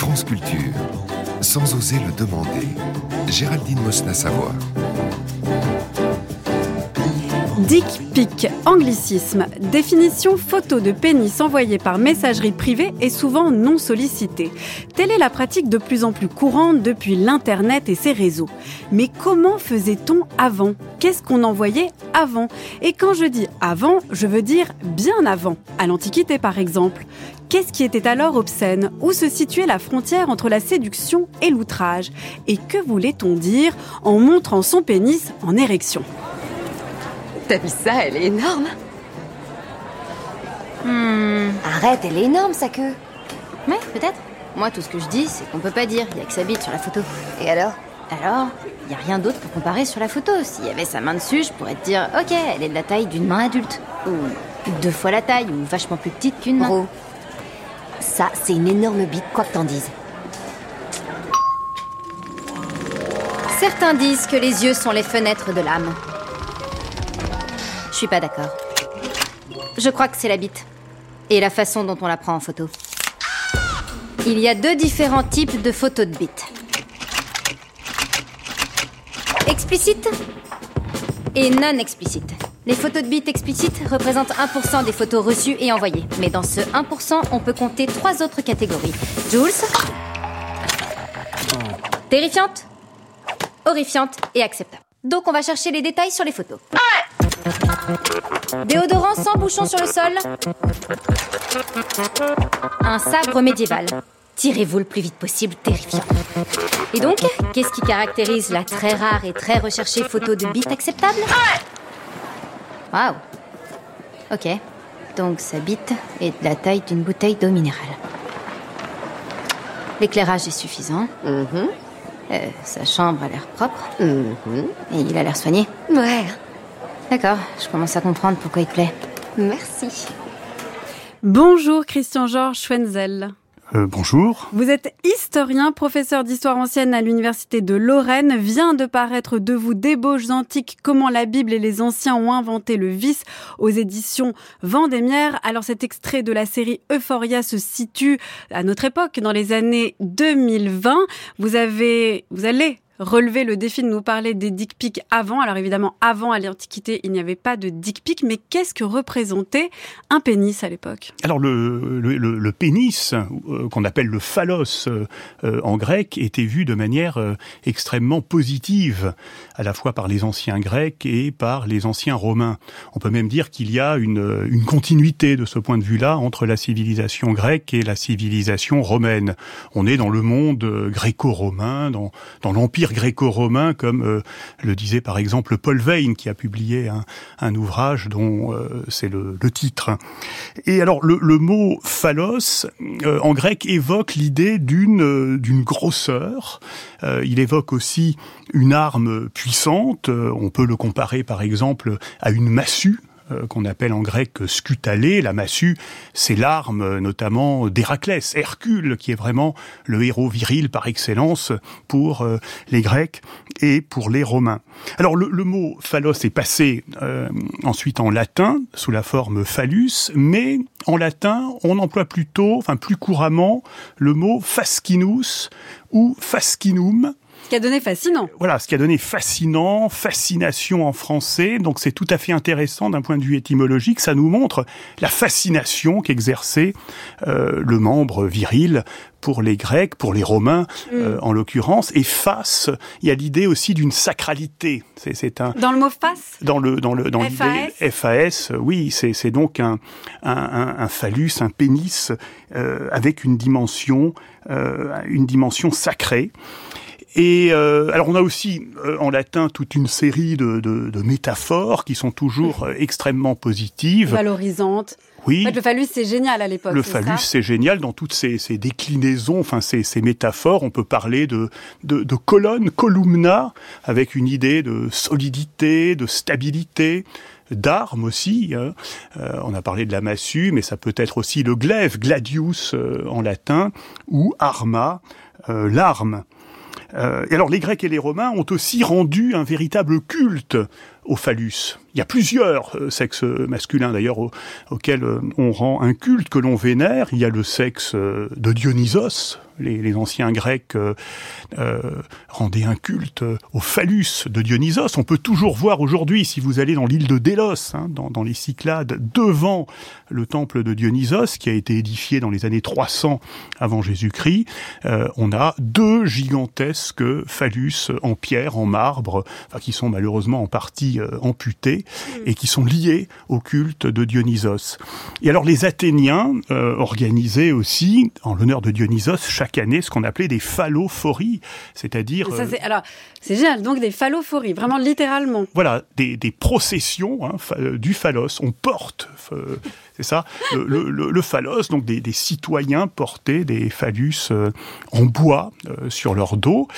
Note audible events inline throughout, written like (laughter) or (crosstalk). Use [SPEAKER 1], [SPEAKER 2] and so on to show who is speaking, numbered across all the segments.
[SPEAKER 1] France Culture, sans oser le demander, Géraldine Mosna-Savoie.
[SPEAKER 2] Dick pic, anglicisme, définition photo de pénis envoyée par messagerie privée et souvent non sollicitée. Telle est la pratique de plus en plus courante depuis l'Internet et ses réseaux. Mais comment faisait-on avant? Qu'est-ce qu'on envoyait avant? Et quand je dis avant, je veux dire bien avant, à l'Antiquité par exemple. Qu'est-ce qui était alors obscène? Où se situait la frontière entre la séduction et l'outrage? Et que voulait-on dire en montrant son pénis en érection?
[SPEAKER 3] T'as vu ça? Elle est énorme.
[SPEAKER 4] Hmm.
[SPEAKER 3] Arrête, elle est énorme sa queue.
[SPEAKER 4] Ouais, peut-être. Moi, tout ce que je dis, c'est qu'on peut pas dire. Il y a que sa bite sur la photo.
[SPEAKER 3] Et alors?
[SPEAKER 4] Alors, il y a rien d'autre pour comparer sur la photo. S'il y avait sa main dessus, je pourrais te dire, ok, elle est de la taille d'une main adulte. Ou deux fois la taille, ou vachement plus petite qu'une main.
[SPEAKER 3] Ça, c'est une énorme bite, quoi que t'en dises.
[SPEAKER 4] Certains disent que les yeux sont les fenêtres de l'âme. Je suis pas d'accord. Je crois que c'est la bite. Et la façon dont on la prend en photo. Il y a deux différents types de photos de bite. Explicite et non explicite. Les photos de bite explicites représentent 1% des photos reçues et envoyées. Mais dans ce 1%, on peut compter trois autres catégories. Jules Terrifiante Horrifiante et acceptable. Donc on va chercher les détails sur les photos. Déodorant sans bouchon sur le sol. Un sabre médiéval. Tirez-vous le plus vite possible, terrifiant. Et donc, qu'est-ce qui caractérise la très rare et très recherchée photo de bite acceptable? Waouh Ok. Donc sa bite est de la taille d'une bouteille d'eau minérale. L'éclairage est suffisant.
[SPEAKER 3] Mhm.
[SPEAKER 4] Euh, sa chambre a l'air propre.
[SPEAKER 3] Mhm.
[SPEAKER 4] Et il a l'air soigné.
[SPEAKER 3] Ouais.
[SPEAKER 4] D'accord, je commence à comprendre pourquoi il te plaît.
[SPEAKER 3] Merci.
[SPEAKER 2] Bonjour Christian Georges Schwenzel.
[SPEAKER 5] Euh, bonjour.
[SPEAKER 2] Vous êtes historien, professeur d'histoire ancienne à l'université de Lorraine. Vient de paraître de vous Débauches antiques, comment la Bible et les anciens ont inventé le vice aux éditions Vendémiaire. Alors cet extrait de la série Euphoria se situe à notre époque, dans les années 2020. Vous avez, vous allez relever le défi de nous parler des dick pics avant. Alors évidemment, avant à l'Antiquité, il n'y avait pas de dick pic, mais qu'est-ce que représentait un pénis à l'époque?
[SPEAKER 5] Alors le, pénis, euh, qu'on appelle le phallos euh, en grec, était vu de manière euh, extrêmement positive, à la fois par les anciens grecs et par les anciens romains. On peut même dire qu'il y a une, une continuité de ce point de vue-là entre la civilisation grecque et la civilisation romaine. On est dans le monde gréco-romain, dans, dans l'empire gréco-romain, comme euh, le disait par exemple Paul Veyne, qui a publié un, ouvrage dont euh, c'est le, titre. Et alors le, mot phallos euh, en grec évoque l'idée d'une d'une grosseur. il évoque aussi une arme puissante. on peut le comparer par exemple à une massue qu'on appelle en grec scutalé. La massue, c'est l'arme notamment d'Héraclès, Hercule, qui est vraiment le héros viril par excellence pour euh, les Grecs et pour les Romains. Alors le, mot phallos est passé euh, ensuite en latin sous la forme phallus, mais en latin on emploie plutôt, enfin plus couramment, le mot fascinus ou fascinum
[SPEAKER 2] qui a donné fascinant.
[SPEAKER 5] Voilà, ce qui a donné fascinant, fascination en français. Donc c'est tout à fait intéressant d'un point de vue étymologique. Ça nous montre la fascination qu'exerçait euh, le membre viril pour les Grecs, pour les Romains mm. euh, en l'occurrence, et face, il y a l'idée aussi d'une sacralité.
[SPEAKER 2] C'est un dans le mot face?
[SPEAKER 5] Dans le dans le dans l'idée FAS, oui, c'est donc un, un, un, un phallus, un pénis euh, avec une dimension euh, une dimension sacrée. Et euh, alors on a aussi euh, en latin toute une série de, de, de métaphores qui sont toujours euh, extrêmement positives,
[SPEAKER 2] valorisantes.
[SPEAKER 5] Oui.
[SPEAKER 2] En fait, le phallus c'est génial à l'époque.
[SPEAKER 5] Le phallus c'est génial dans toutes ces, ces déclinaisons, enfin ces, ces, métaphores. On peut parler de, de, de colonne, columna, avec une idée de solidité, de stabilité d'armes aussi. Hein. Euh, on a parlé de la massue, mais ça peut être aussi le glaive, gladius euh, en latin, ou arma, euh, l'arme. Euh, et alors les Grecs et les Romains ont aussi rendu un véritable culte au phallus. Il y a plusieurs euh, sexes masculins d'ailleurs auxquels euh, on rend un culte que l'on vénère. Il y a le sexe de Dionysos, Les, anciens Grecs rendaient un culte au phallus de Dionysos. On peut toujours voir aujourd'hui, si vous allez dans l'île de Délos, hein, dans, les Cyclades, devant le temple de Dionysos, qui a été édifié dans les années 300 avant Jésus-Christ, on a deux gigantesques phallus en pierre, en marbre, qui sont malheureusement en partie amputés et qui sont liés au culte de Dionysos. Et alors les Athéniens euh, organisaient aussi, en l'honneur de Dionysos, chaque année ce qu'on appelait des phallophories, c'est-à-dire...
[SPEAKER 2] Euh, alors, c'est génial, donc des phallophories, vraiment littéralement.
[SPEAKER 5] Voilà, des, des processions hein, euh, du phallos. On porte, c'est ça, le, le, le, phallos, donc des, des, citoyens portaient des phallus en bois sur leur dos.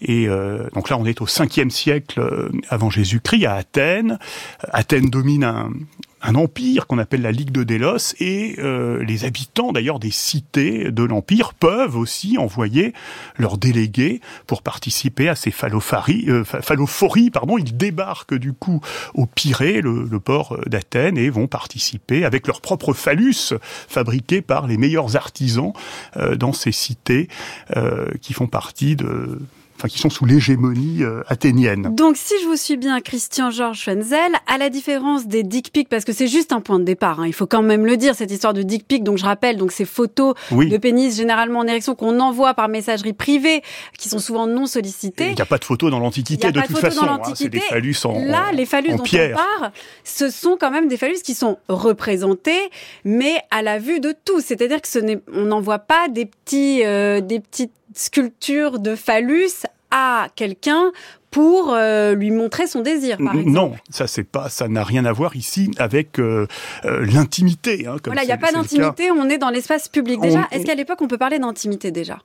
[SPEAKER 5] Et donc là, on est au 5e siècle avant Jésus-Christ à Athènes. Athènes domine un, empire qu'on appelle la Ligue de Délos et euh, les habitants d'ailleurs des cités de l'empire peuvent aussi envoyer leurs délégués pour participer à ces phallophories. Euh, phallophories pardon, ils débarquent du coup au Pirée, le, port d'Athènes, et vont participer avec leur propre phallus fabriqués par les meilleurs artisans euh, dans ces cités euh, qui font partie de qui sont sous l'hégémonie euh, athénienne.
[SPEAKER 2] Donc, si je vous suis bien, Christian Georges Schwenzel, à la différence des dick pics, parce que c'est juste un point de départ, hein, il faut quand même le dire, cette histoire de dick pic. Donc, je rappelle, donc ces photos de pénis généralement en érection qu'on envoie par messagerie privée, qui sont souvent non sollicitées.
[SPEAKER 5] Il n'y a pas de photos dans l'Antiquité de, toute façon. Hein, c'est des phallus en
[SPEAKER 2] Là, les phallus dont on parle, ce sont quand même des phallus qui sont représentés, mais à la vue de tous. C'est-à-dire que ce n'est, on n'envoie pas des petits, euh, des petites sculpture de phallus à quelqu'un pour euh, lui montrer son désir, par exemple.
[SPEAKER 5] Non, ça c'est pas, ça n'a rien à voir ici avec euh, euh, l'intimité.
[SPEAKER 2] Hein, voilà, il n'y a pas d'intimité, on est dans l'espace public. Déjà, est-ce qu'à l'époque on peut parler d'intimité déjà?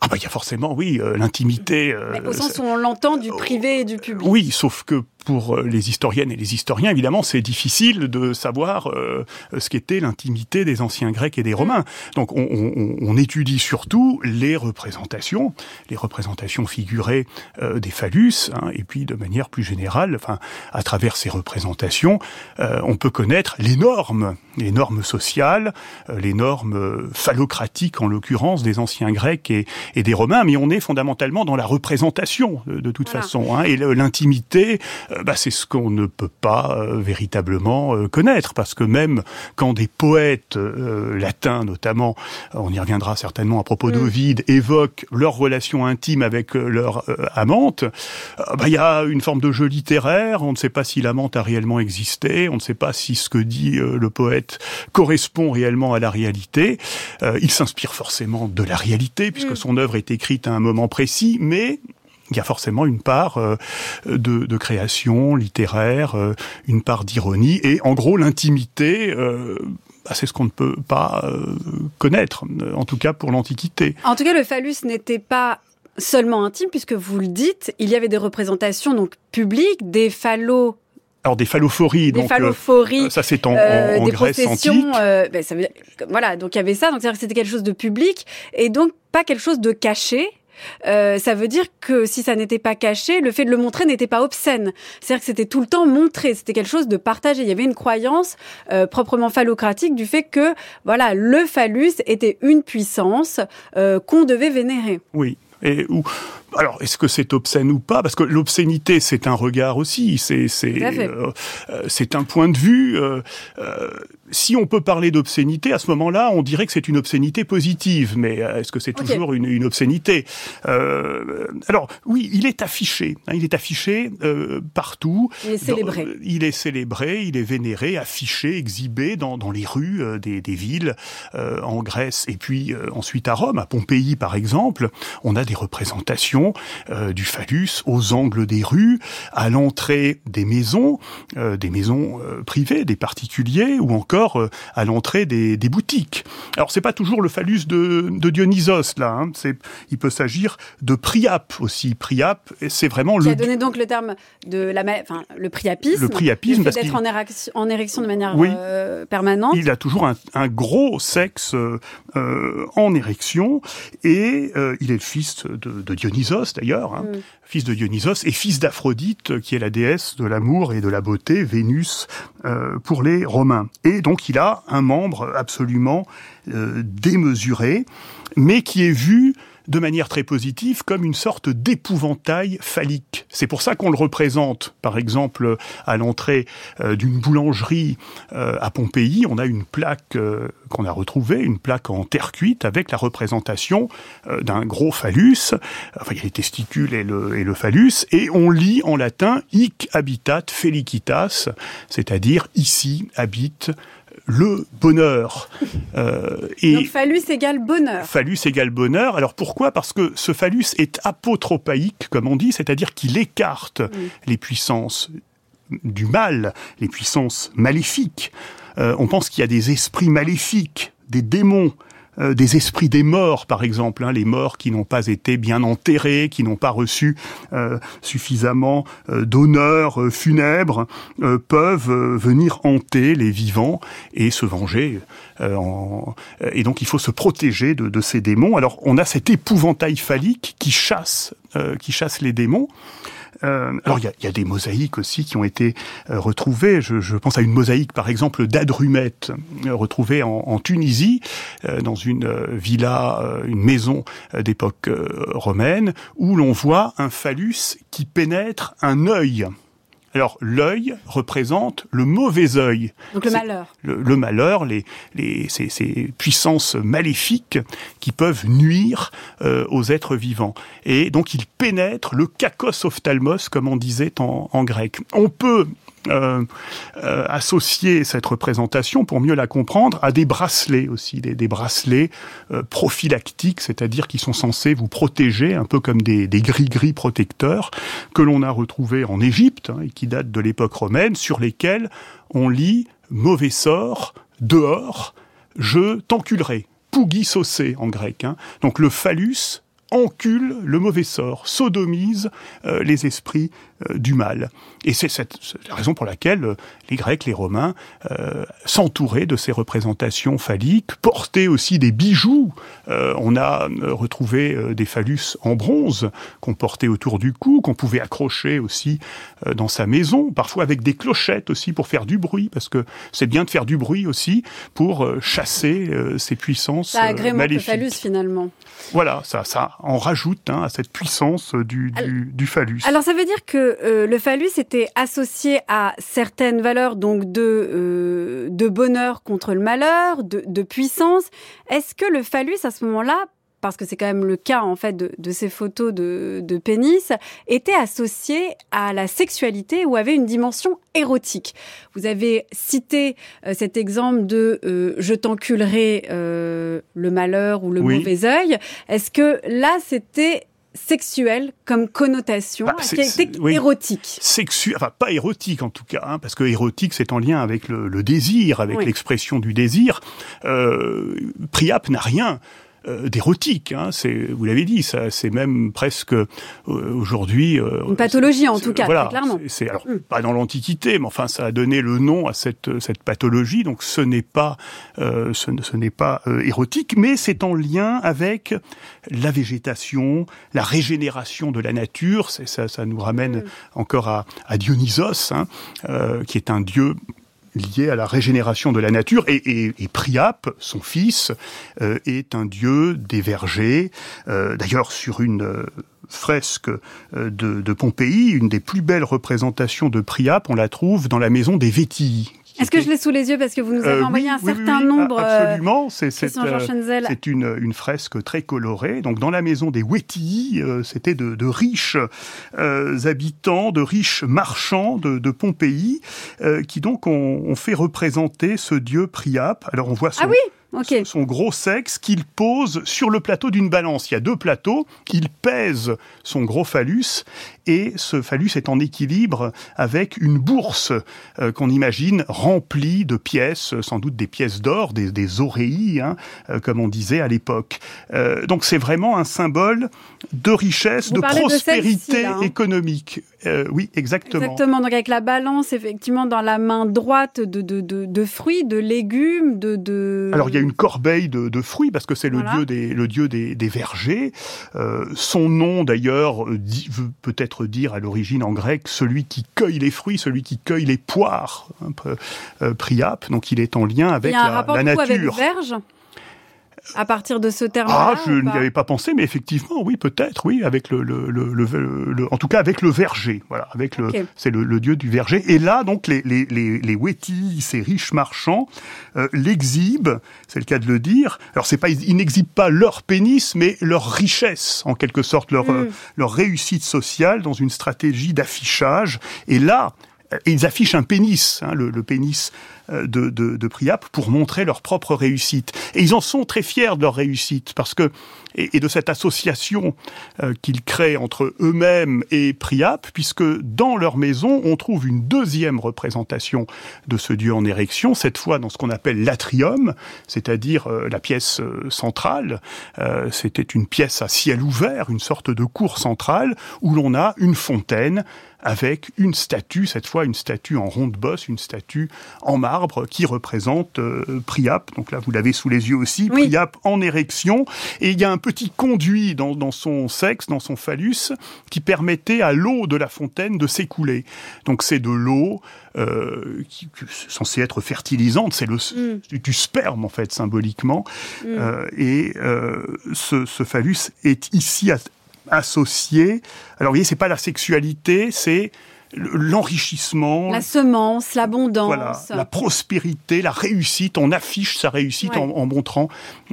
[SPEAKER 5] Ah bah il y a forcément oui l'intimité.
[SPEAKER 2] au sens où on l'entend du privé et du public.
[SPEAKER 5] Oui, sauf que pour euh, les historiennes et les historiens, évidemment, c'est difficile de savoir euh, ce qu'était l'intimité des anciens Grecs et des Romains. Donc, on, on, on étudie surtout les représentations, les représentations figurées euh, des phallus, hein, et puis de manière plus générale, enfin, à travers ces représentations, on peut connaître les normes, les normes sociales, les normes phallocratiques en l'occurrence des anciens Grecs et, et, des Romains, mais on est fondamentalement dans la représentation de, toute façon, hein, et l'intimité euh, bah, c'est ce qu'on ne peut pas euh, véritablement euh, connaître, parce que même quand des poètes latins, notamment, on y reviendra certainement à propos mm. d'Ovide, évoquent leur relation intime avec leur amante, bah, il y a une forme de jeu littéraire. On ne sait pas si l'amante a réellement existé, on ne sait pas si ce que dit le poète correspond réellement à la réalité. il s'inspire forcément de la réalité, puisque mm. son œuvre est écrite à un moment précis, mais il y a forcément une part euh, de, de, création littéraire, euh, une part d'ironie, et en gros l'intimité. Euh, bah, c'est ce qu'on ne peut pas connaître, en tout cas pour l'Antiquité.
[SPEAKER 2] En tout cas, le phallus n'était pas seulement intime, puisque vous le dites, il y avait des représentations donc publiques, des phallos
[SPEAKER 5] alors des phallophories,
[SPEAKER 2] des donc phallophories,
[SPEAKER 5] ça c'est en, en, des Grèce antique.
[SPEAKER 2] Ben, ça voilà, donc il y avait ça, donc c'était quelque chose de public et donc pas quelque chose de caché. Euh, ça veut dire que si ça n'était pas caché, le fait de le montrer n'était pas obscène. C'est-à-dire que c'était tout le temps montré, c'était quelque chose de partagé. Il y avait une croyance euh, proprement phallocratique du fait que voilà, le phallus était une puissance euh, qu'on devait vénérer.
[SPEAKER 5] Oui. Et où alors, est-ce que c'est obscène ou pas? Parce que l'obscénité, c'est un regard aussi, c'est c'est euh, c'est un point de vue. Euh, euh, si on peut parler d'obscénité, à ce moment-là, on dirait que c'est une obscénité positive, mais est-ce que c'est toujours une, une, obscénité? Alors, oui, il est affiché, hein, il est affiché partout.
[SPEAKER 2] Il est célébré.
[SPEAKER 5] il est célébré, il est vénéré, affiché, exhibé dans, dans les rues des, des villes en Grèce et puis ensuite à Rome, à Pompéi par exemple, on a des représentations euh, du phallus aux angles des rues, à l'entrée des maisons, euh, des maisons euh, privées, des particuliers, ou encore à l'entrée des, des, boutiques. Alors c'est pas toujours le phallus de, de Dionysos là, hein. c'est, il peut s'agir de Priape aussi. Priape, c'est vraiment
[SPEAKER 2] Qui
[SPEAKER 5] le.
[SPEAKER 2] a donné donc le terme de la, enfin le priapisme.
[SPEAKER 5] Le priapisme,
[SPEAKER 2] le fait d'être en, érection, en érection de manière oui, permanente.
[SPEAKER 5] Il a toujours un, un gros sexe en érection et il est le fils de, de Dionysos d'ailleurs, hein, mm. fils de Dionysos, et fils d'Aphrodite, qui est la déesse de l'amour et de la beauté, Vénus, euh, pour les Romains. Et donc il a un membre absolument euh, démesuré, mais qui est vu de manière très positive comme une sorte d'épouvantail phallique. C'est pour ça qu'on le représente, par exemple, à l'entrée euh, d'une boulangerie euh, à Pompéi, on a une plaque euh, qu'on a retrouvée, une plaque en terre cuite avec la représentation d'un gros phallus, enfin les testicules et le, et le phallus, et on lit en latin hic habitat felicitas, c'est-à-dire ici habite le bonheur.
[SPEAKER 2] Euh, et Donc phallus égale bonheur.
[SPEAKER 5] Phallus égale bonheur. Alors pourquoi? Parce que ce phallus est apotropaïque, comme on dit, c'est-à-dire qu'il écarte les puissances du mal, les puissances maléfiques. Euh, on pense qu'il y a des esprits maléfiques, des démons euh, des esprits des morts, par exemple, hein, les morts qui n'ont pas été bien enterrés, qui n'ont pas reçu euh, suffisamment euh, d'honneur funèbre, peuvent venir hanter les vivants et se venger. Et donc il faut se protéger de, de, ces démons. Alors on a cet épouvantail phallique qui chasse, qui chasse les démons. Euh, alors il y a, y a, des mosaïques aussi qui ont été euh, retrouvées. Je, je, pense à une mosaïque par exemple d'Adrumète euh, retrouvée en, en Tunisie dans une villa, une maison d'époque romaine où l'on voit un phallus qui pénètre un œil. Alors l'œil représente le mauvais œil.
[SPEAKER 2] Donc le malheur.
[SPEAKER 5] Le, malheur, les, les, ces, ces, puissances maléfiques qui peuvent nuire euh, aux êtres vivants. Et donc il pénètre le kakos ophtalmos, comme on disait en, en grec. On peut euh, euh, associer cette représentation, pour mieux la comprendre, à des bracelets aussi, des, bracelets euh, prophylactiques, c'est-à-dire qui sont censés vous protéger, un peu comme des gris-gris protecteurs, que l'on a retrouvés en Égypte, hein, et qui datent de l'époque romaine, sur lesquels on lit « mauvais sort, dehors, je t'enculerai ». Pougisocé en grec. Hein. Donc le phallus encule le mauvais sort, sodomise euh, les esprits euh, du mal. Et c'est la raison pour laquelle euh, les Grecs, les Romains s'entouraient de ces représentations phalliques, portaient aussi des bijoux. on a retrouvé des phallus en bronze qu'on portait autour du cou, qu'on pouvait accrocher aussi dans sa maison, parfois avec des clochettes aussi pour faire du bruit, parce que c'est bien de faire du bruit aussi pour chasser ces puissances ça
[SPEAKER 2] agrémente le phallus finalement.
[SPEAKER 5] Voilà, ça, ça en rajoute hein, à cette puissance du, du, phallus.
[SPEAKER 2] Alors ça veut dire que euh, le phallus était associé à certaines valeurs donc de, euh, de bonheur contre le malheur, de, de puissance. Est-ce que le phallus à ce moment-là parce que c'est quand même le cas en fait de, de ces photos de, de, pénis, était associé à la sexualité ou avait une dimension érotique. Vous avez cité euh, cet exemple de euh, je t'enculerai euh, le malheur ou le mauvais œil. Est-ce que là c'était sexuel comme connotation, bah, c'était érotique?
[SPEAKER 5] Sexu, enfin pas érotique en tout cas, hein, parce que érotique c'est en lien avec le, le désir, avec l'expression du désir. Euh, Priap n'a rien euh, d'érotique. Hein. C'est, vous l'avez dit, ça, c'est même presque euh, aujourd'hui
[SPEAKER 2] euh, une pathologie en tout cas,
[SPEAKER 5] voilà,
[SPEAKER 2] clairement.
[SPEAKER 5] C'est, alors hmm. pas dans l'Antiquité, mais enfin ça a donné le nom à cette cette pathologie. Donc ce n'est pas ce, ce, n'est pas érotique, mais c'est en lien avec la végétation, la régénération de la nature. C'est, ça, ça nous ramène hmm. encore à, à Dionysos, hein, qui est un dieu lié à la régénération de la nature. Et, Priape, son fils, euh, est un dieu des vergers. Euh, d'ailleurs, sur une euh, fresque de, de, Pompéi, une des plus belles représentations de Priape, on la trouve dans la maison des Vétilles,
[SPEAKER 2] est-ce que je l'ai sous les yeux parce que vous nous avez envoyé un certain nombre
[SPEAKER 5] Absolument, c'est c'est une, une fresque très colorée. Donc dans la maison des Wettii, c'était de, de, riches habitants, de riches marchands de, de Pompéi, qui donc ont, ont, fait représenter ce dieu Priape. Alors on voit son,
[SPEAKER 2] ah oui
[SPEAKER 5] son gros sexe qu'il pose sur le plateau d'une balance. Il y a deux plateaux, il pèse son gros phallus et ce phallus est en équilibre avec une bourse euh, qu'on imagine remplie de pièces, sans doute des pièces d'or, des, des oreilles, hein, euh, comme on disait à l'époque. Euh, donc c'est vraiment un symbole de richesse, de prospérité hein. économique. oui, exactement.
[SPEAKER 2] Exactement. Donc avec la balance, effectivement, dans la main droite de, de, de, fruits, de légumes, de.
[SPEAKER 5] Alors il y a une corbeille de, de fruits parce que c'est le dieu des le dieu des, des vergers. son nom d'ailleurs peut-être dire à l'origine en grec celui qui cueille les fruits, celui qui cueille les poires, peu, euh, priap, donc il est en lien avec
[SPEAKER 2] il y a un
[SPEAKER 5] la,
[SPEAKER 2] rapport
[SPEAKER 5] la nature.
[SPEAKER 2] Avec verge à partir de ce terme
[SPEAKER 5] Ah, je n'y avais pas pensé, mais effectivement, oui, peut-être, oui, avec le, le, le, le, en tout cas avec le verger, voilà, avec le, c'est le, dieu du verger. Et là, donc, les les les, les Wétis, ces riches marchands, euh, l'exhibent, c'est le cas de le dire. Alors, c'est pas, ils n'exhibent pas leur pénis, mais leur richesse, en quelque sorte, leur mm. leur réussite sociale dans une stratégie d'affichage. Et là, ils affichent un pénis, hein, le, pénis euh, de, de, de, Priap, pour montrer leur propre réussite. Et ils en sont très fiers de leur réussite, parce que et, de cette association euh, qu'ils créent entre eux-mêmes et Priap, puisque dans leur maison, on trouve une deuxième représentation de ce dieu en érection, cette fois dans ce qu'on appelle l'atrium, c'est-à-dire euh, la pièce centrale. C'était une pièce à ciel ouvert, une sorte de cour centrale, où l'on a une fontaine avec une statue, cette fois une statue en ronde bosse, une statue en marbre qui représente euh, Priap. Donc là, vous l'avez sous les yeux aussi, Priap en érection. Et il y a un petit conduit dans, dans son sexe, dans son phallus, qui permettait à l'eau de la fontaine de s'écouler. Donc c'est de l'eau euh, qui, est censée être fertilisante, c'est le mm. du sperme en fait symboliquement. Mm. Euh, et euh, ce, ce phallus est ici associé. Alors, vous voyez, c'est pas la sexualité, c'est l'enrichissement,
[SPEAKER 2] la semence, l'abondance,
[SPEAKER 5] voilà, la prospérité, la réussite. On affiche sa réussite en, montrant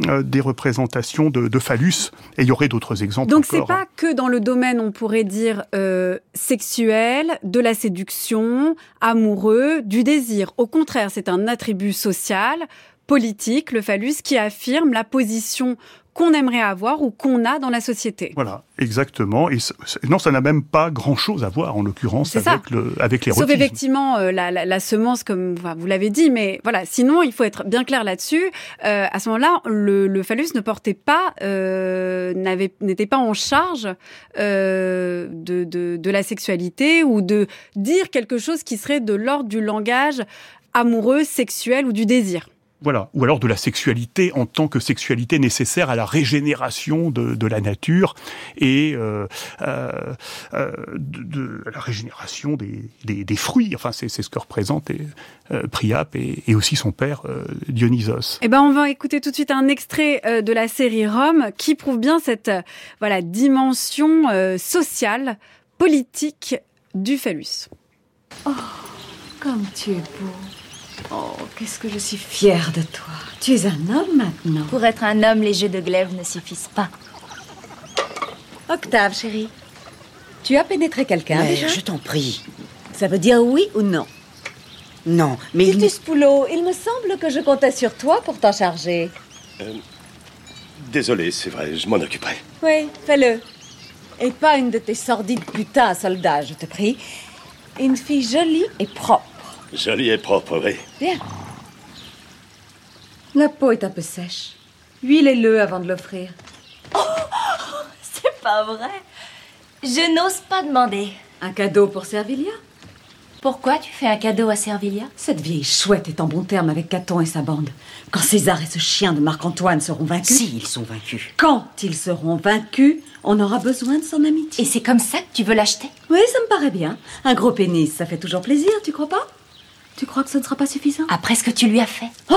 [SPEAKER 5] euh, des représentations de, phallus. Et il y aurait d'autres exemples.
[SPEAKER 2] Donc c'est pas que dans le domaine, on pourrait dire euh, sexuel, de la séduction, amoureux, du désir. Au contraire, c'est un attribut social politique, le phallus, qui affirme la position qu'on aimerait avoir ou qu'on a dans la société.
[SPEAKER 5] Voilà, exactement. Et non, ça n'a même pas grand-chose à voir, en l'occurrence, avec, le, avec
[SPEAKER 2] Sauf effectivement euh, la, la, la, semence, comme vous l'avez dit, mais voilà, sinon, il faut être bien clair là-dessus. Euh, à ce moment-là, le, le, phallus ne portait pas, euh, n'était pas en charge euh, de, de, de la sexualité ou de dire quelque chose qui serait de l'ordre du langage amoureux, sexuel ou du désir.
[SPEAKER 5] Voilà, ou alors de la sexualité en tant que sexualité nécessaire à la régénération de, de la nature et euh, euh, euh de, la régénération des, des, des fruits. Enfin, c'est ce que représente euh, Priap et, et, aussi son père euh, Dionysos.
[SPEAKER 2] Eh ben, on va écouter tout de suite un extrait euh, de la série Rome qui prouve bien cette voilà dimension sociale, politique du phallus.
[SPEAKER 6] Oh, comme tu es beau. Oh, qu'est-ce que je suis fière de toi. Tu es un homme maintenant.
[SPEAKER 4] Pour être un homme, les jeux de glaive ne suffisent pas.
[SPEAKER 6] Octave, chérie. Tu as pénétré quelqu'un déjà
[SPEAKER 3] Je t'en prie. Ça veut dire oui ou non? Non, mais...
[SPEAKER 6] Titus Poulot, il me semble que je comptais sur toi pour t'en charger.
[SPEAKER 7] Euh, désolé, c'est vrai, je m'en occuperai.
[SPEAKER 6] Oui, fais-le. Et pas une de tes sordides putains soldats, je te prie. Une fille jolie et propre.
[SPEAKER 7] Jolie et propre, oui.
[SPEAKER 6] Bien. La peau est un peu sèche. Huilez-le avant de l'offrir.
[SPEAKER 4] Oh, (laughs) c'est pas vrai. Je n'ose pas demander.
[SPEAKER 6] Un cadeau pour Servilia?
[SPEAKER 4] Pourquoi tu fais un cadeau à Servilia?
[SPEAKER 6] Cette vieille chouette est en bon terme avec Caton et sa bande. Quand César et ce chien de Marc-Antoine seront vaincus.
[SPEAKER 3] Si, ils sont vaincus.
[SPEAKER 6] Quand ils seront vaincus, on aura besoin de son amitié.
[SPEAKER 4] Et c'est comme ça que tu veux l'acheter?
[SPEAKER 6] Oui, ça me paraît bien. Un gros pénis, ça fait toujours plaisir, tu crois pas? Tu crois que ce ne sera pas suffisant
[SPEAKER 4] Après ce que tu lui as fait.
[SPEAKER 6] Oh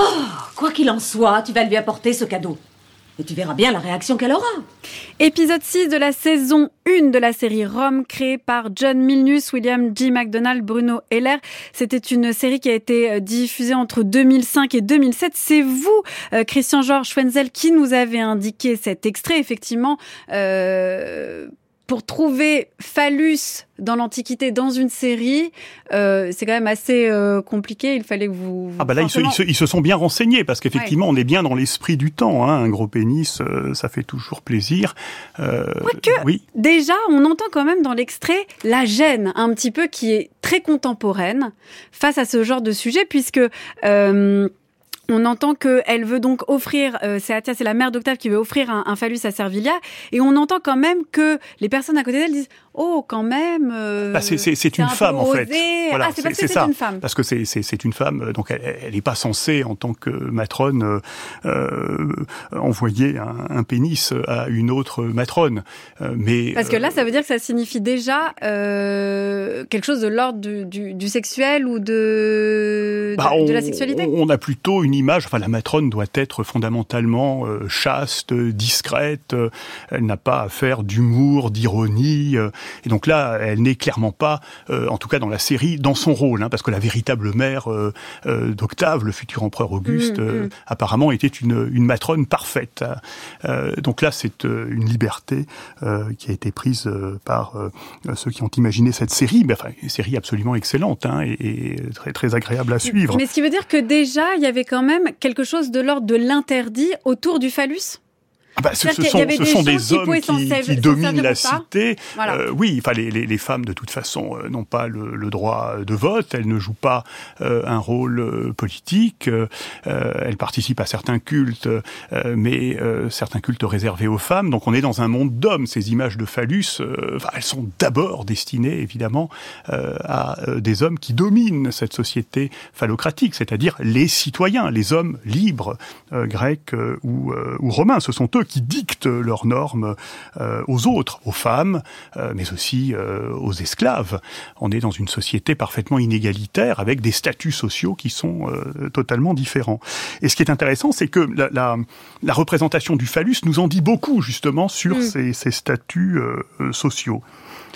[SPEAKER 6] Quoi qu'il en soit, tu vas lui apporter ce cadeau. Et tu verras bien la réaction qu'elle aura.
[SPEAKER 2] Épisode 6 de la saison 1 de la série Rome, créée par John Milnus, William G. McDonald, Bruno Heller. C'était une série qui a été euh, diffusée entre 2005 et 2007. C'est vous, euh, Christian Georges Schwenzel, qui nous avez indiqué cet extrait. Effectivement, euh, pour trouver phallus dans l'Antiquité dans une série, euh, c'est quand même assez euh, compliqué. Il fallait que vous.
[SPEAKER 5] ah bah là, ils, se, ils, se, sont bien renseignés parce qu'effectivement, on est bien dans l'esprit du temps. Hein. Un gros pénis, euh, ça fait toujours plaisir.
[SPEAKER 2] Euh, oui. Déjà, on entend quand même dans l'extrait la gêne un petit peu qui est très contemporaine face à ce genre de sujet, puisque euh, on entend qu'elle veut donc offrir, euh, c'est c'est la mère d'Octave qui veut offrir un, phallus à Servilia, et on entend quand même que les personnes à côté d'elle disent Oh, quand même.
[SPEAKER 5] Euh, bah, c'est une femme en fait.
[SPEAKER 2] Voilà, ah, c'est parce que c'est une femme.
[SPEAKER 5] Parce que c'est une femme, donc elle n'est pas censée en tant que matrone euh, euh envoyer un, un, pénis à une autre matrone. Euh, mais
[SPEAKER 2] parce que là, ça veut dire que ça signifie déjà quelque chose de l'ordre du, du, du, sexuel ou de, de,
[SPEAKER 5] bah,
[SPEAKER 2] de, la sexualité?
[SPEAKER 5] On a plutôt une image, enfin la matrone doit être fondamentalement chaste, discrète, elle n'a pas à faire d'humour, d'ironie, et donc là, elle n'est clairement pas, en tout cas dans la série, dans son rôle, hein, parce que la véritable mère d'Octave, le futur empereur Auguste, mm, mm. apparemment était une, une matrone parfaite. donc là, c'est une liberté qui a été prise par ceux qui ont imaginé cette série, mais enfin, une série absolument excellente hein, et, très, très agréable à suivre.
[SPEAKER 2] Mais ce qui veut dire que déjà, il y avait quand même quelque chose de l'ordre de l'interdit autour du phallus?
[SPEAKER 5] Ah bah, ce, ce, sont, ce sont des hommes qui, qui dominent la cité. Euh, oui, enfin, les, les, les, femmes, de toute façon, euh, n'ont pas le, le, droit de vote. Elles ne jouent pas euh, un rôle euh, politique. Euh, elles participent à certains cultes, mais certains cultes réservés aux femmes. Donc, on est dans un monde d'hommes. Ces images de phallus, enfin, elles sont d'abord destinées, évidemment, à des hommes qui dominent cette société phallocratique, c'est-à-dire les citoyens, les hommes libres, grecs ou, ou romains. Ce sont eux qui dictent leurs normes euh, aux autres, aux femmes, euh, mais aussi euh, aux esclaves. On est dans une société parfaitement inégalitaire avec des statuts sociaux qui sont totalement différents. Et ce qui est intéressant, c'est que la, la, la, représentation du phallus nous en dit beaucoup justement sur mm. ces, ces, statuts sociaux.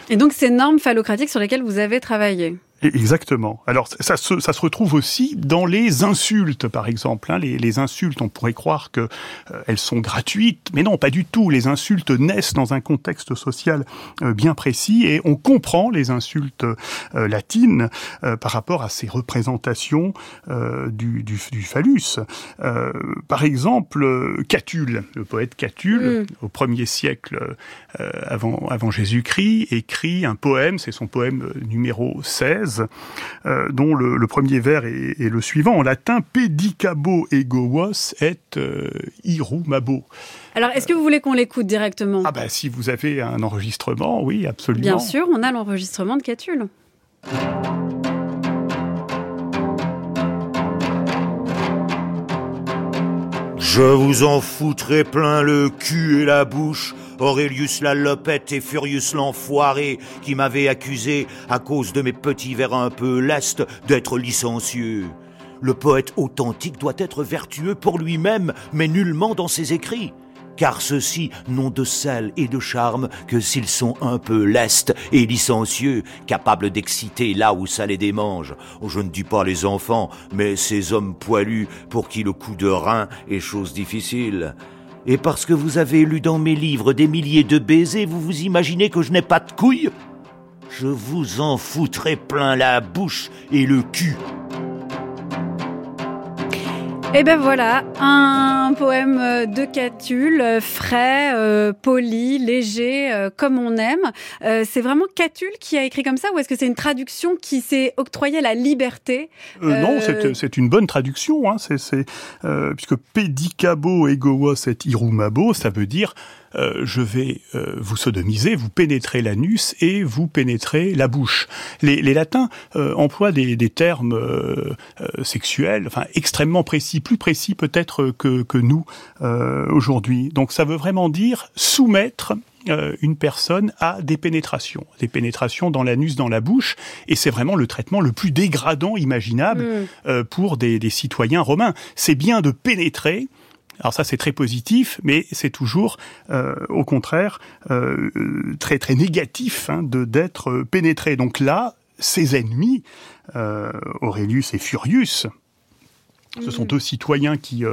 [SPEAKER 2] Et donc ces normes phallocratiques sur lesquelles vous avez travaillé?
[SPEAKER 5] Exactement. Alors ça se, ça se retrouve aussi dans les insultes, par exemple. Hein. Les, les, insultes, on pourrait croire que euh, elles sont gratuites, mais non, pas du tout. Les insultes naissent dans un contexte social euh, bien précis et on comprend les insultes euh, latines par rapport à ces représentations du, du, du, phallus. par exemple, Catulle, le poète Catulle, mm. au premier siècle avant, avant Jésus-Christ, écrit un poème, c'est son poème numéro 16 euh, dont le, premier vers est, le suivant. En latin, pedicabo ego vos et euh, irumabo.
[SPEAKER 2] Alors, est-ce que vous voulez qu'on l'écoute directement?
[SPEAKER 5] Ah ben, si vous avez un enregistrement, oui, absolument.
[SPEAKER 2] Bien sûr, on a l'enregistrement de Catulle.
[SPEAKER 8] Je vous en foutrai plein le cul et la bouche Aurelius la lopette et Furius l'enfoiré qui m'avait accusé, à cause de mes petits vers un peu lestes, d'être licencieux. Le poète authentique doit être vertueux pour lui-même, mais nullement dans ses écrits. Car ceux-ci n'ont de sel et de charme que s'ils sont un peu lestes et licencieux, capables d'exciter là où ça les démange. Oh, je ne dis pas les enfants, mais ces hommes poilus pour qui le coup de rein est chose difficile. Et parce que vous avez lu dans mes livres des milliers de baisers, vous vous imaginez que je n'ai pas de couilles? Je vous en foutrai plein la bouche et le cul.
[SPEAKER 2] Et eh ben voilà, un poème de Catulle, frais, euh, poli, léger, euh, comme on aime. Euh, c'est vraiment Catulle qui a écrit comme ça ou est-ce que c'est une traduction qui s'est octroyée la liberté?
[SPEAKER 5] Non, c'est une bonne traduction, hein, c'est puisque pedicabo egoos et irumabo, ça veut dire euh, je vais euh, vous sodomiser, vous pénétrer l'anus et vous pénétrer la bouche. Les, les latins euh, emploient des, des termes sexuels, enfin extrêmement précis, plus précis peut-être que, que nous aujourd'hui. Donc ça veut vraiment dire soumettre une personne à des pénétrations, des pénétrations dans l'anus, dans la bouche, et c'est vraiment le traitement le plus dégradant imaginable mm. pour des, des, citoyens romains. C'est bien de pénétrer, alors ça c'est très positif, mais c'est toujours euh, au contraire euh, très très négatif hein, de d'être pénétré. Donc là, ses ennemis, euh, Aurelius et Furius, ce sont deux citoyens qui,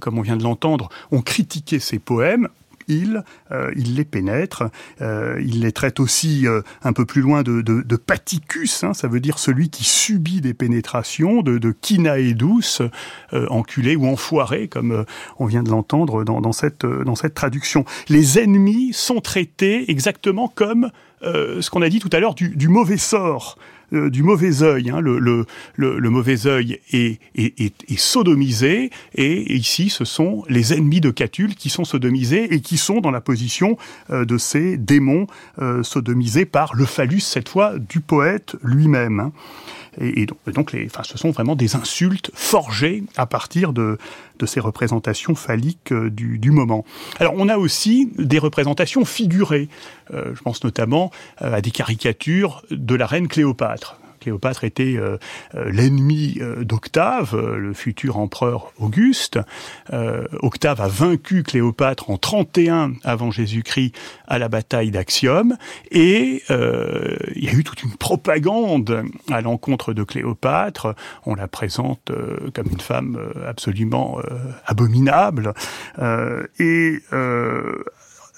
[SPEAKER 5] comme on vient de l'entendre, ont critiqué ces poèmes il, euh, il les pénètre, euh, il les traite aussi euh, un peu plus loin de, de, de paticus, hein, ça veut dire celui qui subit des pénétrations, de, de douce, enculé ou enfoiré, comme on vient de l'entendre dans, dans, cette, dans cette traduction. Les ennemis sont traités exactement comme ce qu'on a dit tout à l'heure du, du mauvais sort. Euh, du mauvais œil. Hein. Le, mauvais œil est, sodomisé, et ici, ce sont les ennemis de Catulle qui sont sodomisés et qui sont dans la position euh, de ces démons euh, sodomisés par le phallus, cette fois, du poète lui-même. Et, donc, les, enfin, ce sont vraiment des insultes forgées à partir de, ces représentations phalliques euh, du, du, moment. Alors, on a aussi des représentations figurées. Euh, je pense notamment euh, à des caricatures de la reine Cléopâtre Cléopâtre était l'ennemi d'Octave, le futur empereur Auguste. Octave a vaincu Cléopâtre en 31 avant Jésus-Christ à la bataille d'Axiom, et il y a eu toute une propagande à l'encontre de Cléopâtre. On la présente comme une femme absolument abominable. et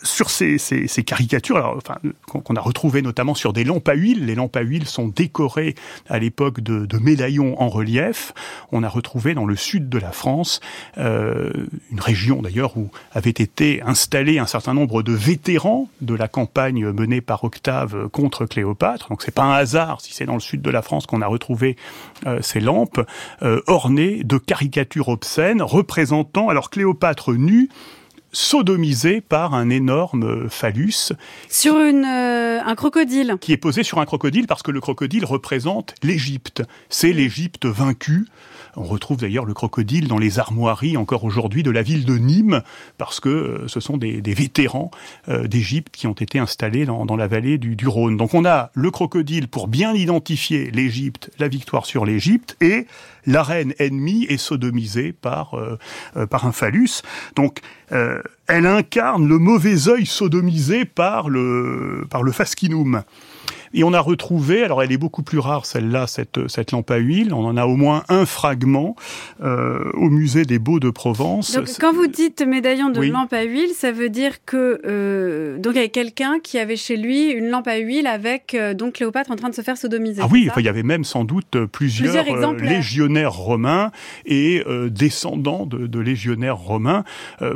[SPEAKER 5] sur ces, ces, ces, caricatures, alors, enfin, qu'on a retrouvées notamment sur des lampes à huile. Les lampes à huile sont décorées à l'époque de, de, médaillons en relief. On a retrouvé dans le sud de la France euh, une région d'ailleurs où avaient été installés un certain nombre de vétérans de la campagne menée par Octave contre Cléopâtre. Donc c'est pas un hasard si c'est dans le sud de la France qu'on a retrouvé euh, ces lampes euh, ornées de caricatures obscènes représentant alors Cléopâtre nue sodomisé par un énorme phallus.
[SPEAKER 2] Sur une, euh, un crocodile.
[SPEAKER 5] Qui est posé sur un crocodile parce que le crocodile représente l'Égypte. C'est l'Égypte vaincue. On retrouve d'ailleurs le crocodile dans les armoiries encore aujourd'hui de la ville de Nîmes, parce que euh, ce sont des, des vétérans euh, d'Égypte qui ont été installés dans, dans la vallée du, du, Rhône. Donc on a le crocodile pour bien identifier l'Égypte, la victoire sur l'Égypte, et la reine ennemie est sodomisée par, euh, par un phallus. Donc elle incarne le mauvais œil sodomisé par le, par le fascinum. Et on a retrouvé, alors elle est beaucoup plus rare celle-là, cette, cette lampe à huile, on en a au moins un fragment euh, au musée des Beaux de Provence.
[SPEAKER 2] Donc quand vous dites médaillon de oui. lampe à huile, ça veut dire que euh, donc il y avait quelqu'un qui avait chez lui une lampe à huile avec euh, donc Cléopâtre en train de se faire sodomiser.
[SPEAKER 5] Ah oui, enfin, il y avait même sans doute plusieurs, plusieurs légionnaires romains et descendants de, de, légionnaires romains,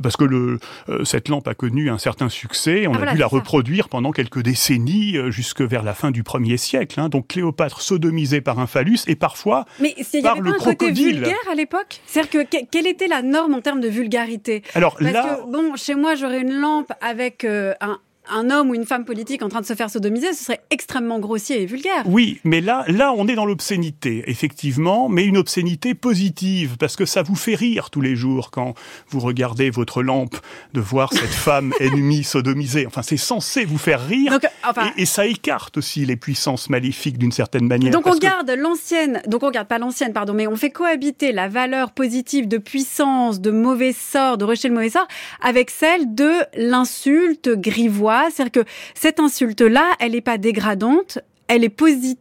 [SPEAKER 5] parce que le, cette lampe a connu un certain succès, on ah, a voilà, dû la reproduire pendant quelques décennies jusque vers la fin du 1er siècle. Hein. Donc Cléopâtre sodomisée par un phallus et parfois
[SPEAKER 2] Mais il
[SPEAKER 5] par
[SPEAKER 2] y avait
[SPEAKER 5] le
[SPEAKER 2] pas un côté
[SPEAKER 5] crocodile.
[SPEAKER 2] vulgaire à l'époque? C'est-à-dire que, que, quelle était la norme en termes de vulgarité?
[SPEAKER 5] Alors
[SPEAKER 2] Parce
[SPEAKER 5] là,
[SPEAKER 2] que bon, chez moi j'aurais une lampe avec euh, un un homme ou une femme politique en train de se faire sodomiser, ce serait extrêmement grossier et vulgaire.
[SPEAKER 5] Oui, mais là, là, on est dans l'obscénité, effectivement, mais une obscénité positive, parce que ça vous fait rire tous les jours quand vous regardez votre lampe de voir cette (laughs) femme ennemie sodomisée. Enfin, c'est censé vous faire rire,
[SPEAKER 2] donc, enfin,
[SPEAKER 5] et, et, ça écarte aussi les puissances maléfiques d'une certaine manière.
[SPEAKER 2] Donc on garde que... l'ancienne, donc on garde pas l'ancienne, pardon, mais on fait cohabiter la valeur positive de puissance, de mauvais sort, de rejeter le mauvais sort, avec celle de l'insulte grivoise c'est-à-dire que cette insulte-là, elle n'est pas dégradante, elle est positive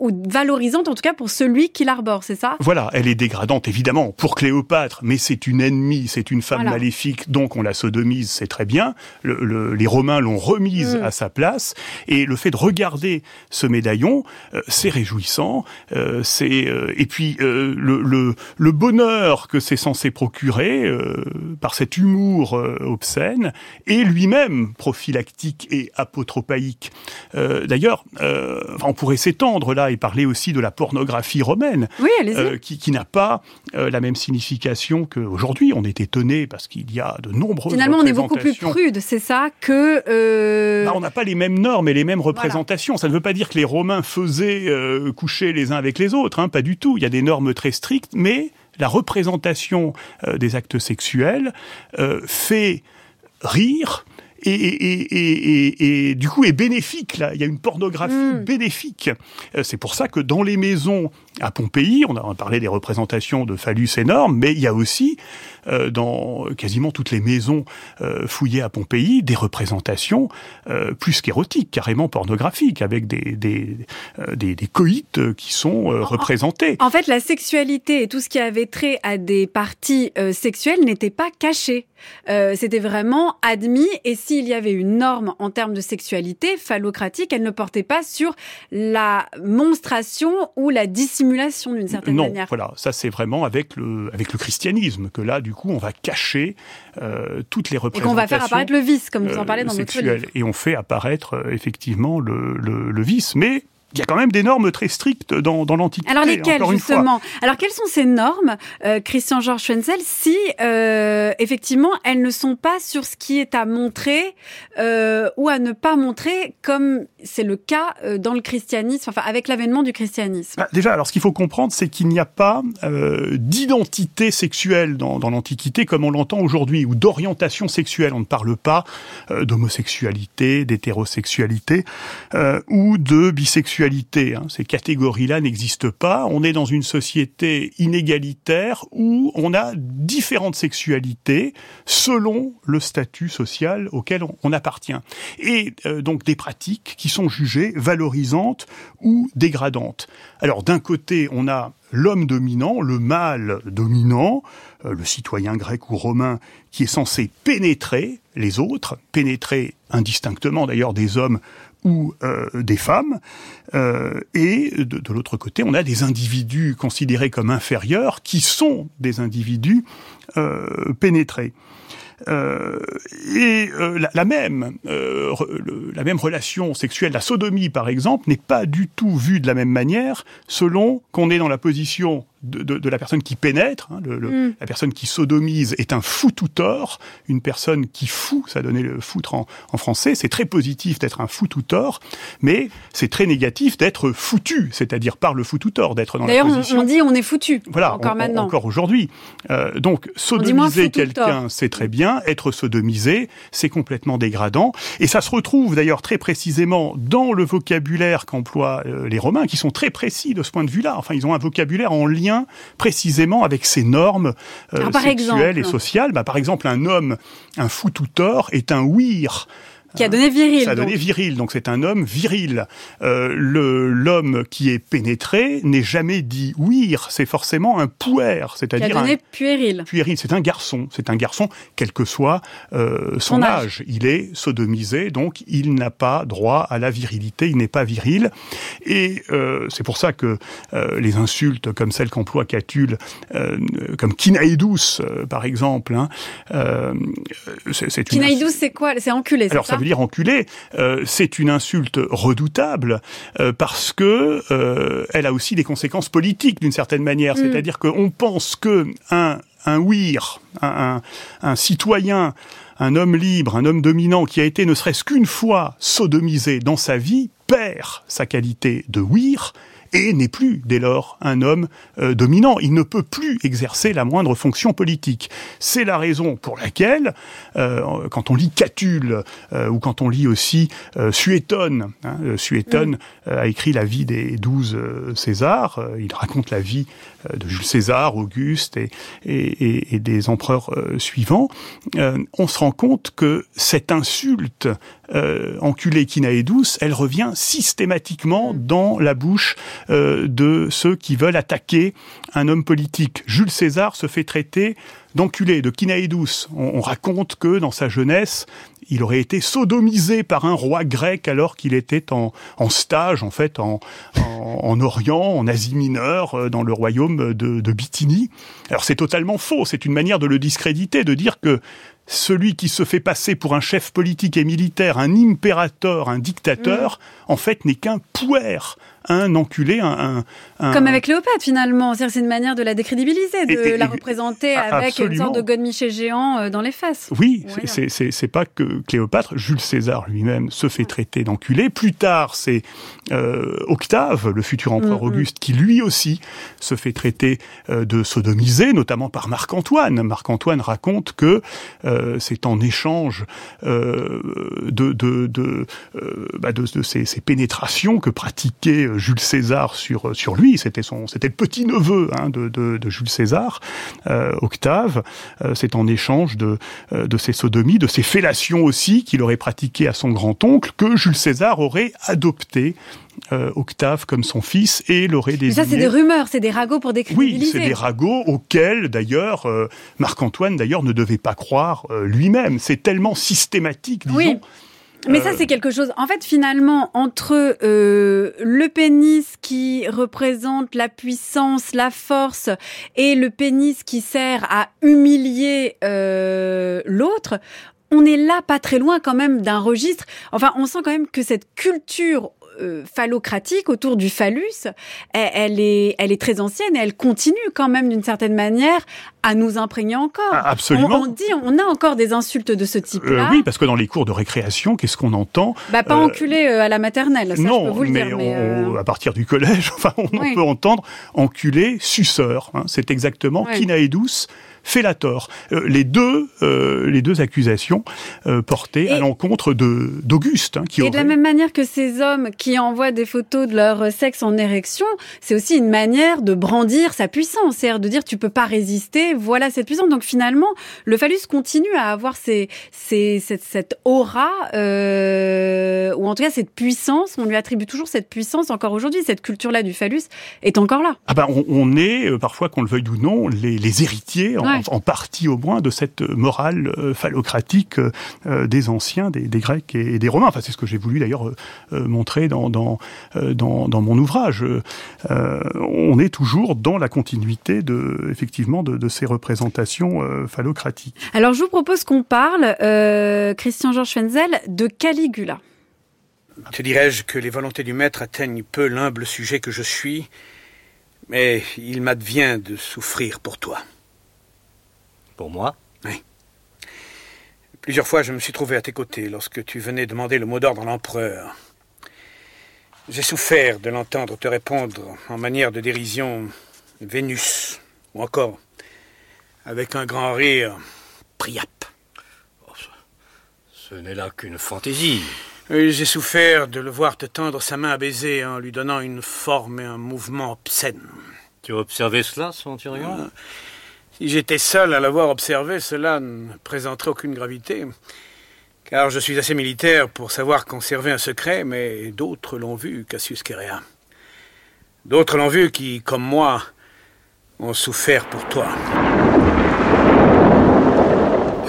[SPEAKER 2] ou valorisante en tout cas pour celui qui l'arbore, c'est ça?
[SPEAKER 5] Voilà, elle est dégradante évidemment pour Cléopâtre, mais c'est une ennemie, c'est une femme
[SPEAKER 2] Voilà.
[SPEAKER 5] maléfique, donc on la sodomise, c'est très bien. Le, le, les Romains l'ont remise
[SPEAKER 2] Mm.
[SPEAKER 5] à sa place, et le fait de regarder ce médaillon, euh, c'est réjouissant. euh, c'est euh, et puis euh, le, le, le bonheur que c'est censé procurer euh, par cet humour euh, obscène est lui-même prophylactique et apotropaïque. Euh, D'ailleurs, euh, enfin, on pourrait s'étendre là et parler aussi de la pornographie romaine,
[SPEAKER 2] Oui,
[SPEAKER 5] euh, qui, qui n'a pas euh, la même signification qu'aujourd'hui. On est étonné parce qu'il y a de nombreuses
[SPEAKER 2] Finalement, on est beaucoup plus prude, c'est ça, que... euh,
[SPEAKER 5] Bah, on n'a pas les mêmes normes et les mêmes représentations. Ça ne veut pas dire que les Romains faisaient coucher les uns avec les autres, hein, pas du tout. Il y a des normes très strictes, mais la représentation des actes sexuels fait rire. Et, et, et, et, et, et du coup est bénéfique là. Il y a une pornographie
[SPEAKER 2] Mm.
[SPEAKER 5] bénéfique. Euh, C'est pour ça que dans les maisons à Pompéi, on a parlé des représentations de phallus énormes, mais il y a aussi euh, dans quasiment toutes les maisons euh, fouillées à Pompéi des représentations euh, plus qu'érotiques, carrément pornographiques, avec des des, des, des coïts euh, qui sont représentés.
[SPEAKER 2] En fait, la sexualité et tout ce qui avait trait à des parties sexuelles n'était pas caché. C'était vraiment admis. Et s'il y avait une norme en termes de sexualité phallocratique, elle ne portait pas sur la monstration ou la dissimulation d'une certaine
[SPEAKER 5] non,
[SPEAKER 2] manière.
[SPEAKER 5] voilà, ça c'est vraiment avec le avec le christianisme que là du coup on va cacher euh, toutes les
[SPEAKER 2] Et
[SPEAKER 5] représentations.
[SPEAKER 2] qu'on va faire apparaître le vice, comme vous en
[SPEAKER 5] euh,
[SPEAKER 2] parlez dans votre livre.
[SPEAKER 5] Et on fait apparaître euh, effectivement le, le, le vice, mais il y a quand même des normes très strictes dans, dans l'Antiquité.
[SPEAKER 2] Alors lesquelles justement? Alors quelles sont ces normes, euh, Christian Georges Schwenzel, si euh, effectivement elles ne sont pas sur ce qui est à montrer euh, ou à ne pas montrer, comme c'est le cas euh, dans le christianisme, enfin avec l'avènement du christianisme?
[SPEAKER 5] Bah, déjà, alors ce qu'il faut comprendre, c'est qu'il n'y a pas euh, d'identité sexuelle dans, dans l'Antiquité comme on l'entend aujourd'hui, ou d'orientation sexuelle. On ne parle pas euh, d'homosexualité, d'hétérosexualité euh, ou de bisexualité Hein. Ces catégories-là n'existent pas. On est dans une société inégalitaire où on a différentes sexualités selon le statut social auquel on, appartient. Et euh, donc des pratiques qui sont jugées valorisantes ou dégradantes. Alors d'un côté, on a l'homme dominant, le mâle dominant, euh, le citoyen grec ou romain qui est censé pénétrer les autres, pénétrer indistinctement d'ailleurs des hommes ou euh, des femmes. Euh, et de, l'autre côté, on a des individus considérés comme inférieurs qui sont des individus pénétrés. et la, même, la même relation sexuelle, la sodomie par exemple, n'est pas du tout vue de la même manière selon qu'on est dans la position de, la personne qui pénètre, hein, mm. la personne qui sodomise est un foutu-tort, une personne qui fout, ça donnait le foutre en, français, c'est très positif d'être un foutu-tort, mais c'est très négatif d'être foutu, c'est-à-dire par le foutu-tort, d'être dans la position...
[SPEAKER 2] D'ailleurs, on dit on est foutu,
[SPEAKER 5] voilà,
[SPEAKER 2] encore maintenant.
[SPEAKER 5] Encore aujourd'hui. Euh, donc, sodomiser quelqu'un, c'est très bien, être sodomisé, c'est complètement dégradant, et ça se retrouve d'ailleurs très précisément dans le vocabulaire qu'emploient euh, les Romains, qui sont très précis de ce point de vue-là, enfin, ils ont un vocabulaire en lien précisément avec ces normes euh, sexuelles et sociales. Bah, par exemple, un homme, un fou tout tort, est un weir.
[SPEAKER 2] Qui a donné viril.
[SPEAKER 5] Ça a donné viril, donc c'est un homme viril. Euh, le l'homme qui est pénétré n'est jamais dit ouïr, c'est forcément un pouer, c'est-à-dire
[SPEAKER 2] donné puéril.
[SPEAKER 5] Puéril, c'est un garçon, c'est un garçon quel que soit euh, son, âge. Il est sodomisé, donc il n'a pas droit à la virilité, il n'est pas viril. Et euh, c'est pour ça que euh, les insultes comme celles qu'emploie Catulle, comme kinaïdous par exemple, hein,
[SPEAKER 2] c'est Kinaïdous, c'est quoi? C'est enculé, c'est ça?
[SPEAKER 5] Veut dire enculé, euh, c'est une insulte redoutable euh, parce que euh, elle a aussi des conséquences politiques d'une certaine manière. Mm. C'est-à-dire qu'on pense que un un ouïr, un, un, citoyen, un homme libre, un homme dominant qui a été ne serait-ce qu'une fois sodomisé dans sa vie perd sa qualité de ouïr et n'est plus dès lors un homme euh, dominant. Il ne peut plus exercer la moindre fonction politique. C'est la raison pour laquelle, euh, quand on lit Catulle euh, ou quand on lit aussi Suétone, hein, Suétone a écrit la vie des douze Césars, il raconte la vie de Jules César, Auguste et, et, et des empereurs suivants, on se rend compte que cette insulte euh, enculé douce, elle revient systématiquement dans la bouche euh, de ceux qui veulent attaquer un homme politique. Jules César se fait traiter d'enculé, de Kinaïdous. On, on raconte que dans sa jeunesse, il aurait été sodomisé par un roi grec alors qu'il était en, stage, en fait, en, en, Orient, en Asie mineure, euh, dans le royaume de, de Bithynie. Alors c'est totalement faux, c'est une manière de le discréditer, de dire que celui qui se fait passer pour un chef politique et militaire, un impérateur, un dictateur, mm. en fait n'est qu'un pouer, un enculé, un...
[SPEAKER 2] Comme avec Cléopâtre finalement, c'est une manière de la décrédibiliser, de la représenter avec une sorte de godemiché géant euh, dans les fesses.
[SPEAKER 5] Oui, c'est pas que Cléopâtre, Jules César lui-même se fait traiter d'enculé. Plus tard, c'est euh, Octave, le futur empereur mm, mm. Auguste, qui lui aussi se fait traiter euh, de sodomisé, notamment par Marc-Antoine. Marc-Antoine raconte que c'est en échange de, de, de, bah, de, ces, ces pénétrations que pratiquait Jules César sur sur lui. C'était son, c'était le petit neveu hein, de, de, de, Jules César, euh, Octave. Euh, c'est en échange de euh, de ses sodomies, de ses fellations aussi qu'il aurait pratiquées à son grand oncle que Jules César aurait adopté euh, Octave comme son fils et l'aurait désigné.
[SPEAKER 2] Mais ça, c'est des rumeurs, c'est des ragots pour décrédibiliser.
[SPEAKER 5] Oui, c'est des ragots auxquels, d'ailleurs, Marc-Antoine, d'ailleurs, ne devait pas croire lui-même. C'est tellement systématique, disons.
[SPEAKER 2] Oui. Mais ça, euh, c'est quelque chose. En fait, finalement, entre euh, le pénis qui représente la puissance, la force, et le pénis qui sert à humilier euh, l'autre, on est là pas très loin quand même d'un registre. Enfin, on sent quand même que cette culture euh, phallocratique autour du phallus, elle, est, elle est très ancienne et elle continue quand même d'une certaine manière à nous imprégner encore.
[SPEAKER 5] Ah, absolument.
[SPEAKER 2] On, dit, on a encore des insultes de ce type-là.
[SPEAKER 5] Euh, oui, parce que dans les cours de récréation, qu'est-ce qu'on entend?
[SPEAKER 2] Bah pas euh, enculé à la maternelle, ça
[SPEAKER 5] non,
[SPEAKER 2] je peux vous le
[SPEAKER 5] mais
[SPEAKER 2] dire.
[SPEAKER 5] Mais à partir du collège, (laughs) enfin, on peut entendre enculé, suceur. Hein. C'est exactement ouais. Fellator. les deux, les deux accusations portées à l'encontre de d'Auguste, hein,
[SPEAKER 2] qui et de la même manière que ces hommes qui envoient des photos de leur sexe en érection, c'est aussi une manière de brandir sa puissance, c'est-à-dire de dire tu peux pas résister, voilà cette puissance. Donc finalement, le phallus continue à avoir ces, ces, cette, cette aura, euh, ou en tout cas cette puissance, on lui attribue toujours cette puissance encore aujourd'hui, cette culture-là du phallus est encore là.
[SPEAKER 5] Ah ben on, est, euh, parfois qu'on le veuille ou non, les, les héritiers, en, partie au moins, de cette morale euh, phallocratique euh, des anciens, des, des, Grecs et, des Romains. Enfin c'est ce que j'ai voulu d'ailleurs montrer dans, dans, dans, dans, mon ouvrage. on est toujours dans la continuité de, effectivement, de, de ces représentations phallocratiques.
[SPEAKER 2] Alors je vous propose qu'on parle, Christian Georges Fenzel, de Caligula.
[SPEAKER 9] Te dirais-je que les volontés du maître atteignent peu l'humble sujet que je suis, mais il m'advient de souffrir pour toi.
[SPEAKER 10] Pour moi
[SPEAKER 9] Oui. Plusieurs fois je me suis trouvé à tes côtés lorsque tu venais demander le mot d'ordre à l'empereur. J'ai souffert de l'entendre te répondre en manière de dérision Vénus, ou encore, avec un grand rire, Priap.
[SPEAKER 10] Oh, ce n'est là qu'une fantaisie.
[SPEAKER 9] J'ai souffert de le voir te tendre sa main à baiser en lui donnant une forme et un mouvement obscène.
[SPEAKER 10] Tu as observé cela, Centurion? Euh,
[SPEAKER 9] J'étais seul à l'avoir observé, cela ne présenterait aucune gravité. Car je suis assez militaire pour savoir conserver un secret, mais d'autres l'ont vu, Cassius Kerea. D'autres l'ont vu qui, comme moi, ont souffert pour toi.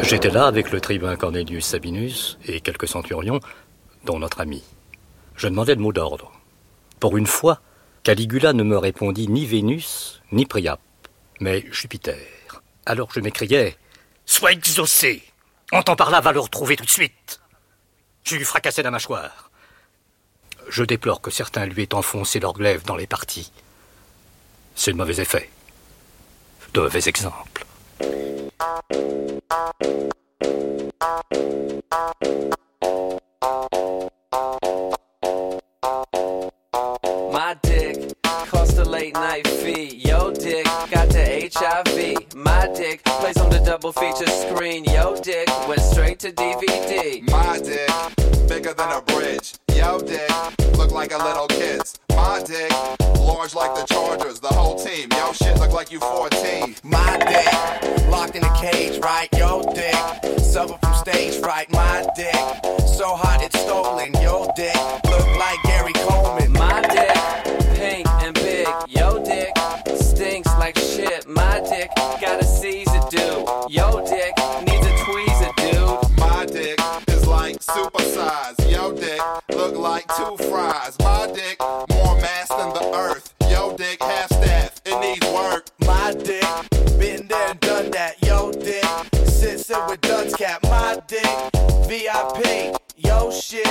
[SPEAKER 10] J'étais là avec le tribun Cornelius Sabinus et quelques centurions dont notre ami. Je demandais le mot d'ordre. Pour une fois, Caligula ne me répondit ni Vénus, ni Priap, mais Jupiter. Alors je m'écriai Sois exaucé Entends par là, va le retrouver tout de suite Je lui fracassai la mâchoire. Je déplore que certains lui aient enfoncé leur glaive dans les parties. C'est de mauvais effet. De mauvais exemples.
[SPEAKER 11] Plays on the double feature screen. Yo, dick went straight to DVD.
[SPEAKER 12] My dick bigger than a bridge. Yo, dick look like a little kid's. My dick large like the Chargers. The whole team. Yo, shit look like you 14.
[SPEAKER 13] My dick locked in a cage, right? Yo, dick suffer from stage fright. My dick so hot it's stolen. Yo, dick look like Gary Coleman.
[SPEAKER 11] My dick pink and big. Yo, dick stinks like shit. My dick
[SPEAKER 12] two fries. My dick more mass than the earth. Yo, dick half staff. It needs work.
[SPEAKER 13] My dick been there and done that. Yo, dick sits in with Duns cap. My dick VIP. Yo, shit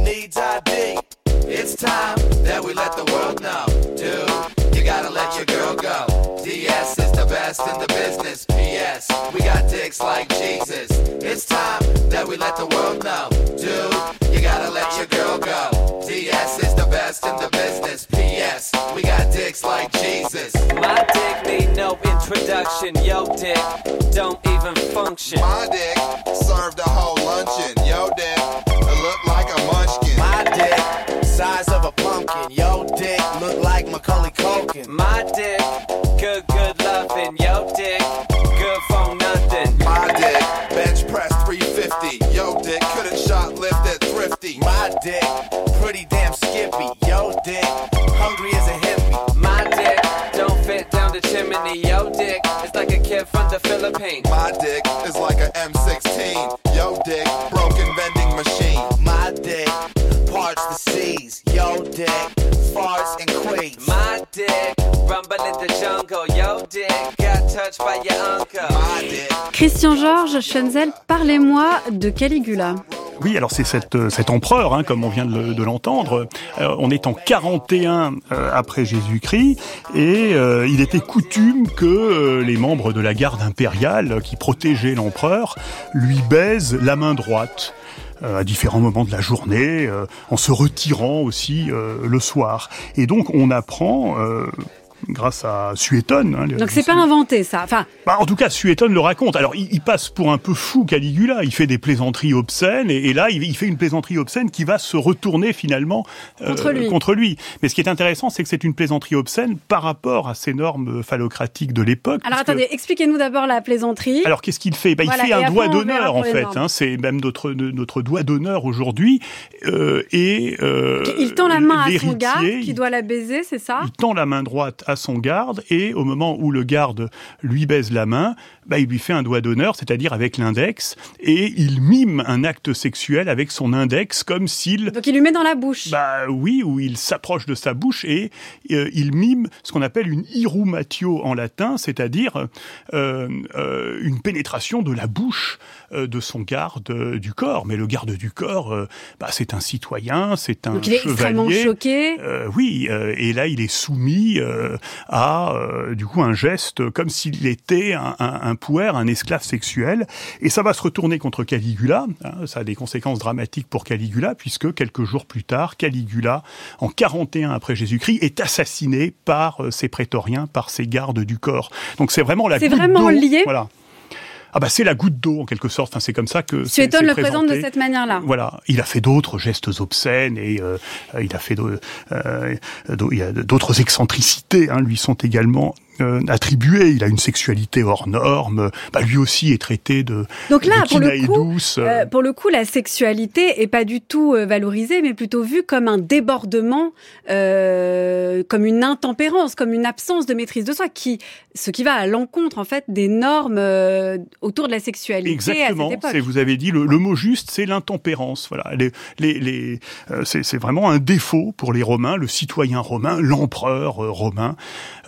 [SPEAKER 13] needs ID. It's time that we let the world know, dude. You gotta let your girl go. DS is the best in the business. PS, we got dicks like Jesus. It's time that we let the world know, best in the business. PS, we got dicks like Jesus.
[SPEAKER 11] My dick need no introduction. Yo, dick don't even function.
[SPEAKER 12] My dick served a whole luncheon. Yo, dick,
[SPEAKER 13] My dick
[SPEAKER 12] is like a M16. Yo, dick, broken vending machine.
[SPEAKER 13] My dick, parts the seas. Yo, dick, farts and quakes.
[SPEAKER 11] My dick, rumble in the jungle. Yo, dick, got touched by your uncle.
[SPEAKER 2] Christian Georges Schenzel, parlez-moi de Caligula.
[SPEAKER 5] Oui, alors c'est cet, euh, cet empereur, hein, comme on vient de, le- de l'entendre. Euh, on est en 41 euh, après Jésus-Christ, et il était coutume que les membres de la garde impériale qui protégeaient l'empereur lui baisent la main droite à différents moments de la journée, en se retirant aussi le soir. Et donc on apprend grâce à Suétone. hein,
[SPEAKER 2] Donc c'est pas inventé ça. Enfin,
[SPEAKER 5] bah, en tout cas, Suétone le raconte. Alors, il, il passe pour un peu fou Caligula. Il fait des plaisanteries obscènes, et, et là, il, il fait une plaisanterie obscène qui va se retourner finalement euh,
[SPEAKER 2] Contre lui.
[SPEAKER 5] contre lui. Mais ce qui est intéressant, c'est que c'est une plaisanterie obscène par rapport à ces normes phallocratiques de l'époque.
[SPEAKER 2] alors
[SPEAKER 5] puisque-
[SPEAKER 2] attendez, expliquez-nous d'abord la plaisanterie.
[SPEAKER 5] alors qu'est-ce qu'il fait? Bah,
[SPEAKER 2] Voilà,
[SPEAKER 5] Il fait un doigt d'honneur en fait. hein. c'est même notre notre doigt d'honneur aujourd'hui. Euh, et euh,
[SPEAKER 2] il tend la main à son
[SPEAKER 5] il-
[SPEAKER 2] qui doit la baiser, c'est ça?
[SPEAKER 5] il tend la main droite à son garde et au moment où le garde lui baise la main, bah, il lui fait un doigt d'honneur, c'est-à-dire avec l'index, et il mime un acte sexuel avec son index comme s'il...
[SPEAKER 2] Donc il lui met dans la bouche.
[SPEAKER 5] Bah oui, où il s'approche de sa bouche et euh, il mime ce qu'on appelle une irumatio en latin, c'est-à-dire euh, euh, une pénétration de la bouche de son garde du corps. Mais le garde du corps, bah, c'est un citoyen, c'est un
[SPEAKER 2] Donc il est extrêmement
[SPEAKER 5] chevalier.
[SPEAKER 2] choqué.
[SPEAKER 5] Euh, oui, et là il est soumis euh, à euh, du coup un geste comme s'il était un, un, un pouer, un esclave sexuel, et ça va se retourner contre Caligula. hein, ça a des conséquences dramatiques pour Caligula puisque quelques jours plus tard, Caligula, en 41 après Jésus-Christ, est assassiné par euh, ses prétoriens, par ses gardes du corps. Donc c'est vraiment la
[SPEAKER 2] C'est vraiment lié
[SPEAKER 5] Voilà. Ah bah c'est la goutte d'eau en quelque sorte. Enfin c'est comme ça que
[SPEAKER 2] Suétone le présente de
[SPEAKER 5] présenté.
[SPEAKER 2] cette manière-là.
[SPEAKER 5] Voilà, il a fait d'autres gestes obscènes et euh, il a fait euh, d'autres excentricités hein, lui sont également euh, attribuées. Il a une sexualité hors norme. Bah, lui aussi est traité de
[SPEAKER 2] Donc là,
[SPEAKER 5] de
[SPEAKER 2] pour le coup,
[SPEAKER 5] douce.
[SPEAKER 2] euh, pour le coup, la sexualité est pas du tout euh, valorisée, mais plutôt vue comme un débordement, euh, comme une intempérance, comme une absence de maîtrise de soi, qui, ce qui va à l'encontre en fait des normes euh, autour de la sexualité
[SPEAKER 5] Exactement.
[SPEAKER 2] à cette époque.
[SPEAKER 5] Vous avez dit le, le mot juste, c'est l'intempérance. Voilà. Les, les, les, euh, c'est, vraiment un défaut pour les Romains. Le citoyen romain, l'empereur euh, romain,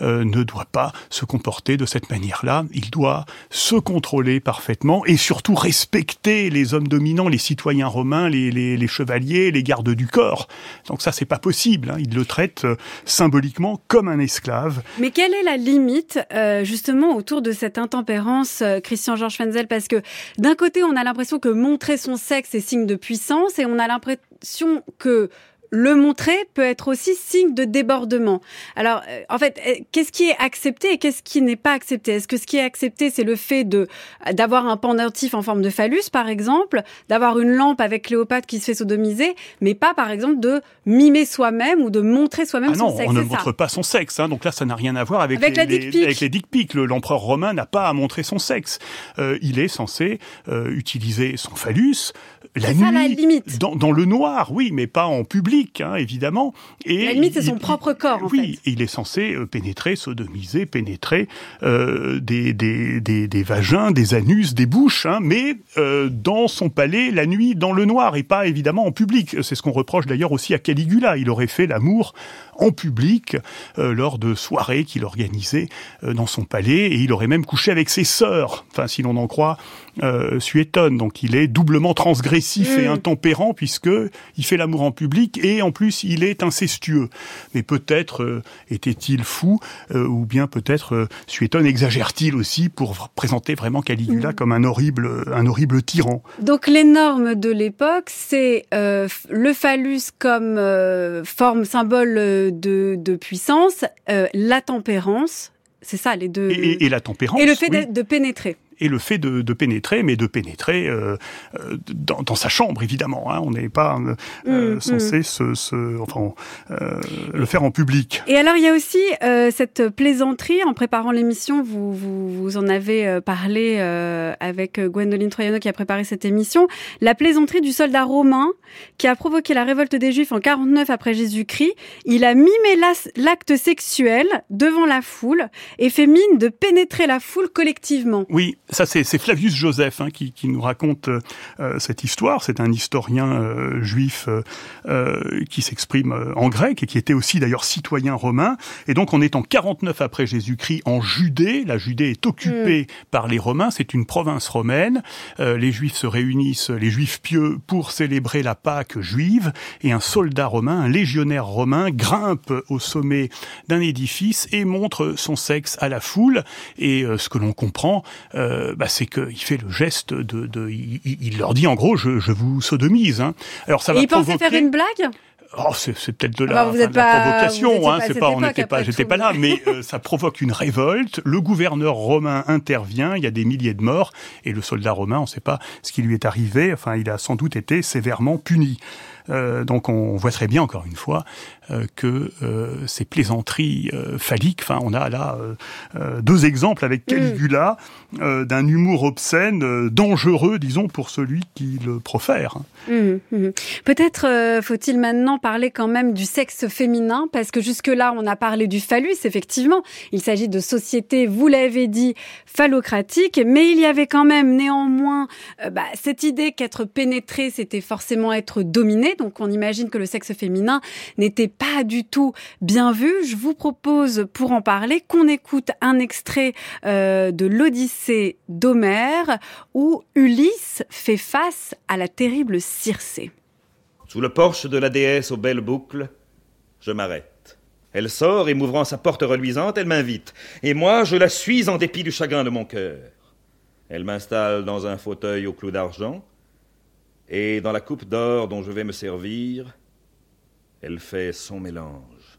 [SPEAKER 5] euh, ne doit pas se comporter de cette manière-là. Il doit se contrôler parfaitement et surtout respecter les hommes dominants, les citoyens romains, les, chevaliers, les gardes du corps. Donc ça, c'est pas possible. Hein. Il le traite euh, symboliquement comme un esclave.
[SPEAKER 2] Mais quelle est la limite euh, justement autour de cette intempérance, euh, Christian Georges Fenzel? Parce que d'un côté, on a l'impression que montrer son sexe est signe de puissance, et on a l'impression que le montrer peut être aussi signe de débordement. Alors, euh, en fait, euh, qu'est-ce qui est accepté et qu'est-ce qui n'est pas accepté? Est-ce que ce qui est accepté, c'est le fait de d'avoir un pendentif en forme de phallus, par exemple, d'avoir une lampe avec Cléopâtre qui se fait sodomiser, mais pas, par exemple, de mimer soi-même ou de montrer soi-même
[SPEAKER 5] Ah non,
[SPEAKER 2] sexe
[SPEAKER 5] on ne
[SPEAKER 2] ça?
[SPEAKER 5] montre pas son sexe. Hein, donc là, ça n'a rien à voir avec,
[SPEAKER 2] Avec
[SPEAKER 5] les, les- avec les dick pics. Le- L'empereur romain n'a pas à montrer son sexe. Euh, il est censé euh, utiliser son phallus la
[SPEAKER 2] C'est ça, la
[SPEAKER 5] nuit,
[SPEAKER 2] limite.
[SPEAKER 5] Dans, dans le noir, oui, mais pas en public, hein, évidemment. Et
[SPEAKER 2] La limite, c'est
[SPEAKER 5] il-
[SPEAKER 2] son propre corps, en
[SPEAKER 5] oui, il est censé euh, pénétrer, sodomiser, pénétrer euh, des, des, des, des vagins, des anus, des bouches, hein, mais euh, dans son palais, la nuit, dans le noir, et pas évidemment en public. C'est ce qu'on reproche d'ailleurs aussi à Caligula. Il aurait fait l'amour en public euh, lors de soirées qu'il organisait euh, dans son palais, et il aurait même couché avec ses sœurs, enfin si l'on en croit euh, Suétone. Donc il est doublement transgressif et
[SPEAKER 2] Mm.
[SPEAKER 5] intempérant puisque il fait l'amour en public et en plus il est incestueux. Mais peut-être euh, était-il fou ou bien peut-être Suétone exagère-t-il aussi pour présenter vraiment Caligula comme un horrible un horrible tyran?
[SPEAKER 2] Donc les normes de l'époque, c'est le phallus comme forme symbole de, de puissance, euh, la tempérance, c'est ça les deux.
[SPEAKER 5] Et, et- et la tempérance.
[SPEAKER 2] Et le fait
[SPEAKER 5] oui.
[SPEAKER 2] de, de pénétrer.
[SPEAKER 5] Et le fait de, de pénétrer, mais de pénétrer euh, euh, dans, dans sa chambre, évidemment. Hein. On n'est pas euh, euh,
[SPEAKER 2] Mm,
[SPEAKER 5] censé se, se- enfin, euh, le faire en public.
[SPEAKER 2] Et alors il y a aussi euh, cette plaisanterie en préparant l'émission. Vous, vous, vous en avez parlé euh, avec Gwendoline Troyano qui a préparé cette émission. La plaisanterie du soldat romain qui a provoqué la révolte des Juifs en 49 après Jésus-Christ. Il a mimé l'acte sexuel devant la foule et fait mine de pénétrer la foule collectivement.
[SPEAKER 5] Oui, ça c'est Flavius Joseph hein, qui, qui nous raconte euh, euh, cette histoire. C'est un historien euh, juif euh, euh, qui s'exprime euh, en grec et qui était aussi d'ailleurs citoyen romain. Et donc on est en 49 après Jésus-Christ en Judée. La Judée est occupée par les Romains. C'est une province romaine. Euh, les Juifs se réunissent, les Juifs pieux, pour célébrer la Pâque juive. Et un soldat romain, un légionnaire romain, grimpe au sommet d'un édifice et montre son sexe à la foule. Et euh, ce que l'on comprend, euh, bah, c'est qu'il fait le geste de, de il, leur dit en gros, je, je vous sodomise. Hein. Alors ça
[SPEAKER 2] et
[SPEAKER 5] va
[SPEAKER 2] il pensait faire une blague?
[SPEAKER 5] Oh, c'est peut-être de
[SPEAKER 2] Ah
[SPEAKER 5] la,
[SPEAKER 2] bah, vous
[SPEAKER 5] enfin, la provocation,
[SPEAKER 2] vous
[SPEAKER 5] hein, c'est pas, on n'était pas, j'étais pas là, mais euh, (laughs) ça provoque une révolte. Le gouverneur romain intervient, il y a des milliers de morts, et le soldat romain, on ne sait pas ce qui lui est arrivé. Enfin, il a sans doute été sévèrement puni. Euh, donc on voit très bien, encore une fois, euh, que euh, ces plaisanteries euh, phalliques, enfin on a là euh, euh, deux exemples avec Caligula euh, d'un humour obscène, euh, dangereux, disons, pour celui qui le profère.
[SPEAKER 2] Mhm, mhm. Peut-être euh, faut-il maintenant parler quand même du sexe féminin, parce que jusque-là, on a parlé du phallus, effectivement. Il s'agit de sociétés, vous l'avez dit, phallocratiques, mais il y avait quand même néanmoins euh, bah, cette idée qu'être pénétré, c'était forcément être dominé. Donc on imagine que le sexe féminin n'était pas du tout bien vu. Je vous propose, pour en parler, qu'on écoute un extrait euh, de l'Odyssée d'Homère, où Ulysse fait face à la terrible Circé.
[SPEAKER 14] Sous le porche de la déesse aux belles boucles, je m'arrête. Elle sort et m'ouvrant sa porte reluisante, elle m'invite. Et moi, je la suis en dépit du chagrin de mon cœur. Elle m'installe dans un fauteuil au clou d'argent, et dans la coupe d'or dont je vais me servir, elle fait son mélange.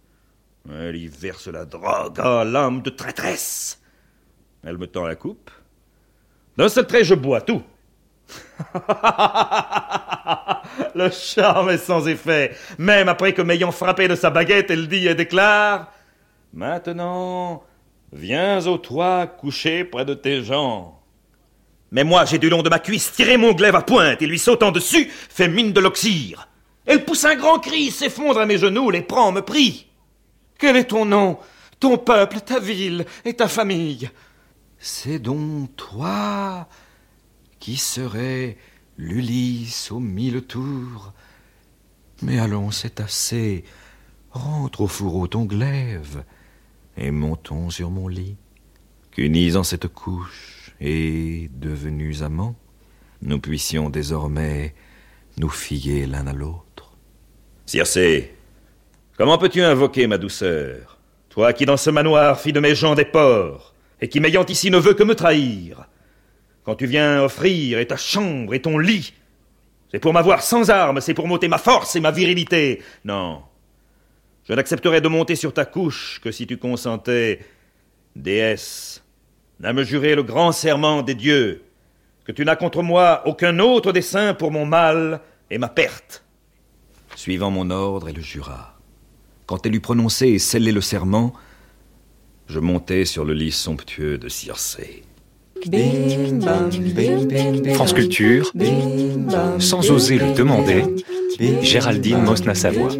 [SPEAKER 14] Elle y verse la drogue, ah, l'âme de traîtresse. Elle me tend la coupe. D'un seul trait, je bois tout. (laughs) Le charme est sans effet. Même après que m'ayant frappé de sa baguette, elle dit et déclare Maintenant, viens au toit coucher près de tes gens. Mais moi, j'ai du long de ma cuisse tiré mon glaive à pointe et lui sautant dessus, fait mine de l'oxyre. Elle pousse un grand cri, s'effondre à mes genoux, les prend, me prie. Quel est ton nom, ton peuple, ta ville et ta famille?
[SPEAKER 15] C'est donc toi qui serais l'Ulysse aux mille tours. Mais allons, c'est assez. Rentre au fourreau ton glaive et montons sur mon lit. Qu'unis en cette couche et devenus amants, nous puissions désormais nous fier l'un à l'autre.
[SPEAKER 14] Circé, comment peux-tu invoquer ma douceur? Toi qui dans ce manoir fis de mes gens des porcs, et qui m'ayant ici ne veut que me trahir. Quand tu viens offrir et ta chambre et ton lit, c'est pour m'avoir sans armes, c'est pour monter ma force et ma virilité. Non, je n'accepterai de monter sur ta couche que si tu consentais, déesse, à me jurer le grand serment des dieux, que tu n'as contre moi aucun autre dessein pour mon mal et ma perte.
[SPEAKER 15] Suivant mon ordre, elle jura. Quand elle eut prononcé et scellé le serment, je montai sur le lit somptueux de Circé.
[SPEAKER 16] France Culture, sans oser le demander, Géraldine Mosna-Savoie.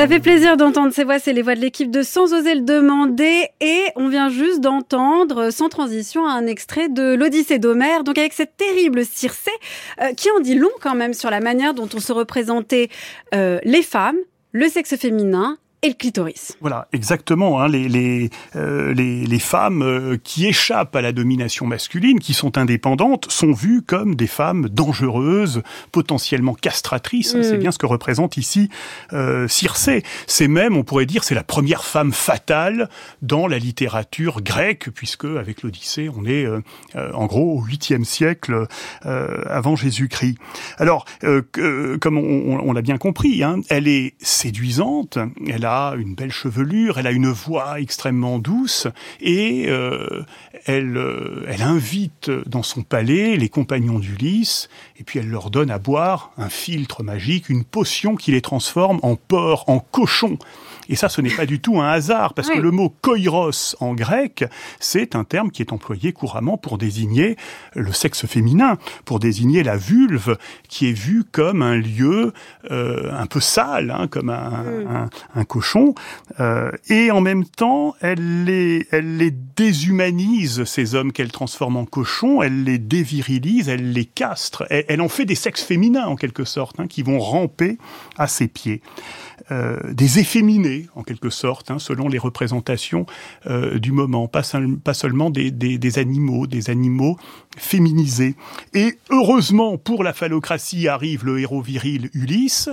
[SPEAKER 2] Ça fait plaisir d'entendre ces voix, c'est les voix de l'équipe de Sans oser le demander. Et on vient juste d'entendre sans transition un extrait de l'Odyssée d'Homère, donc avec cette terrible Circé euh, qui en dit long quand même sur la manière dont on se représentait euh, les femmes, le sexe féminin et le clitoris.
[SPEAKER 5] Voilà, exactement. Hein, les, les, euh, les, les femmes euh, qui échappent à la domination masculine, qui sont indépendantes, sont vues comme des femmes dangereuses, potentiellement castratrices.
[SPEAKER 17] Mm.
[SPEAKER 5] C'est bien ce que représente ici euh, Circé. C'est même, on pourrait dire, c'est la première femme fatale dans la littérature grecque, puisque avec l'Odyssée, on est euh, euh, en gros au 8e siècle euh, avant Jésus-Christ. Alors, euh, que- comme on, on- on l'a bien compris, hein, elle est séduisante, elle a une belle chevelure, elle a une voix extrêmement douce et euh, elle, euh, elle invite dans son palais les compagnons d'Ulysse et puis elle leur donne à boire un filtre magique, une potion qui les transforme en porc, en cochon. Et ça, ce n'est pas du tout un hasard, parce que le mot koiros en grec, c'est un terme qui est employé couramment pour désigner le sexe féminin, pour désigner la vulve, qui est vue comme un lieu euh, un peu sale, hein, comme un, un- un cochon. Euh, et en même temps, elle les, elle les déshumanise, ces hommes qu'elle transforme en cochons, elle les dévirilise, elle les castre. Elle, elle en fait des sexes féminins, en quelque sorte, hein, qui vont ramper à ses pieds. Euh, des efféminés, en quelque sorte, hein, selon les représentations euh, du moment, pas, seul- pas seulement des animaux, des animaux féminisés. Et heureusement, pour la phallocratie, arrive le héros viril Ulysse,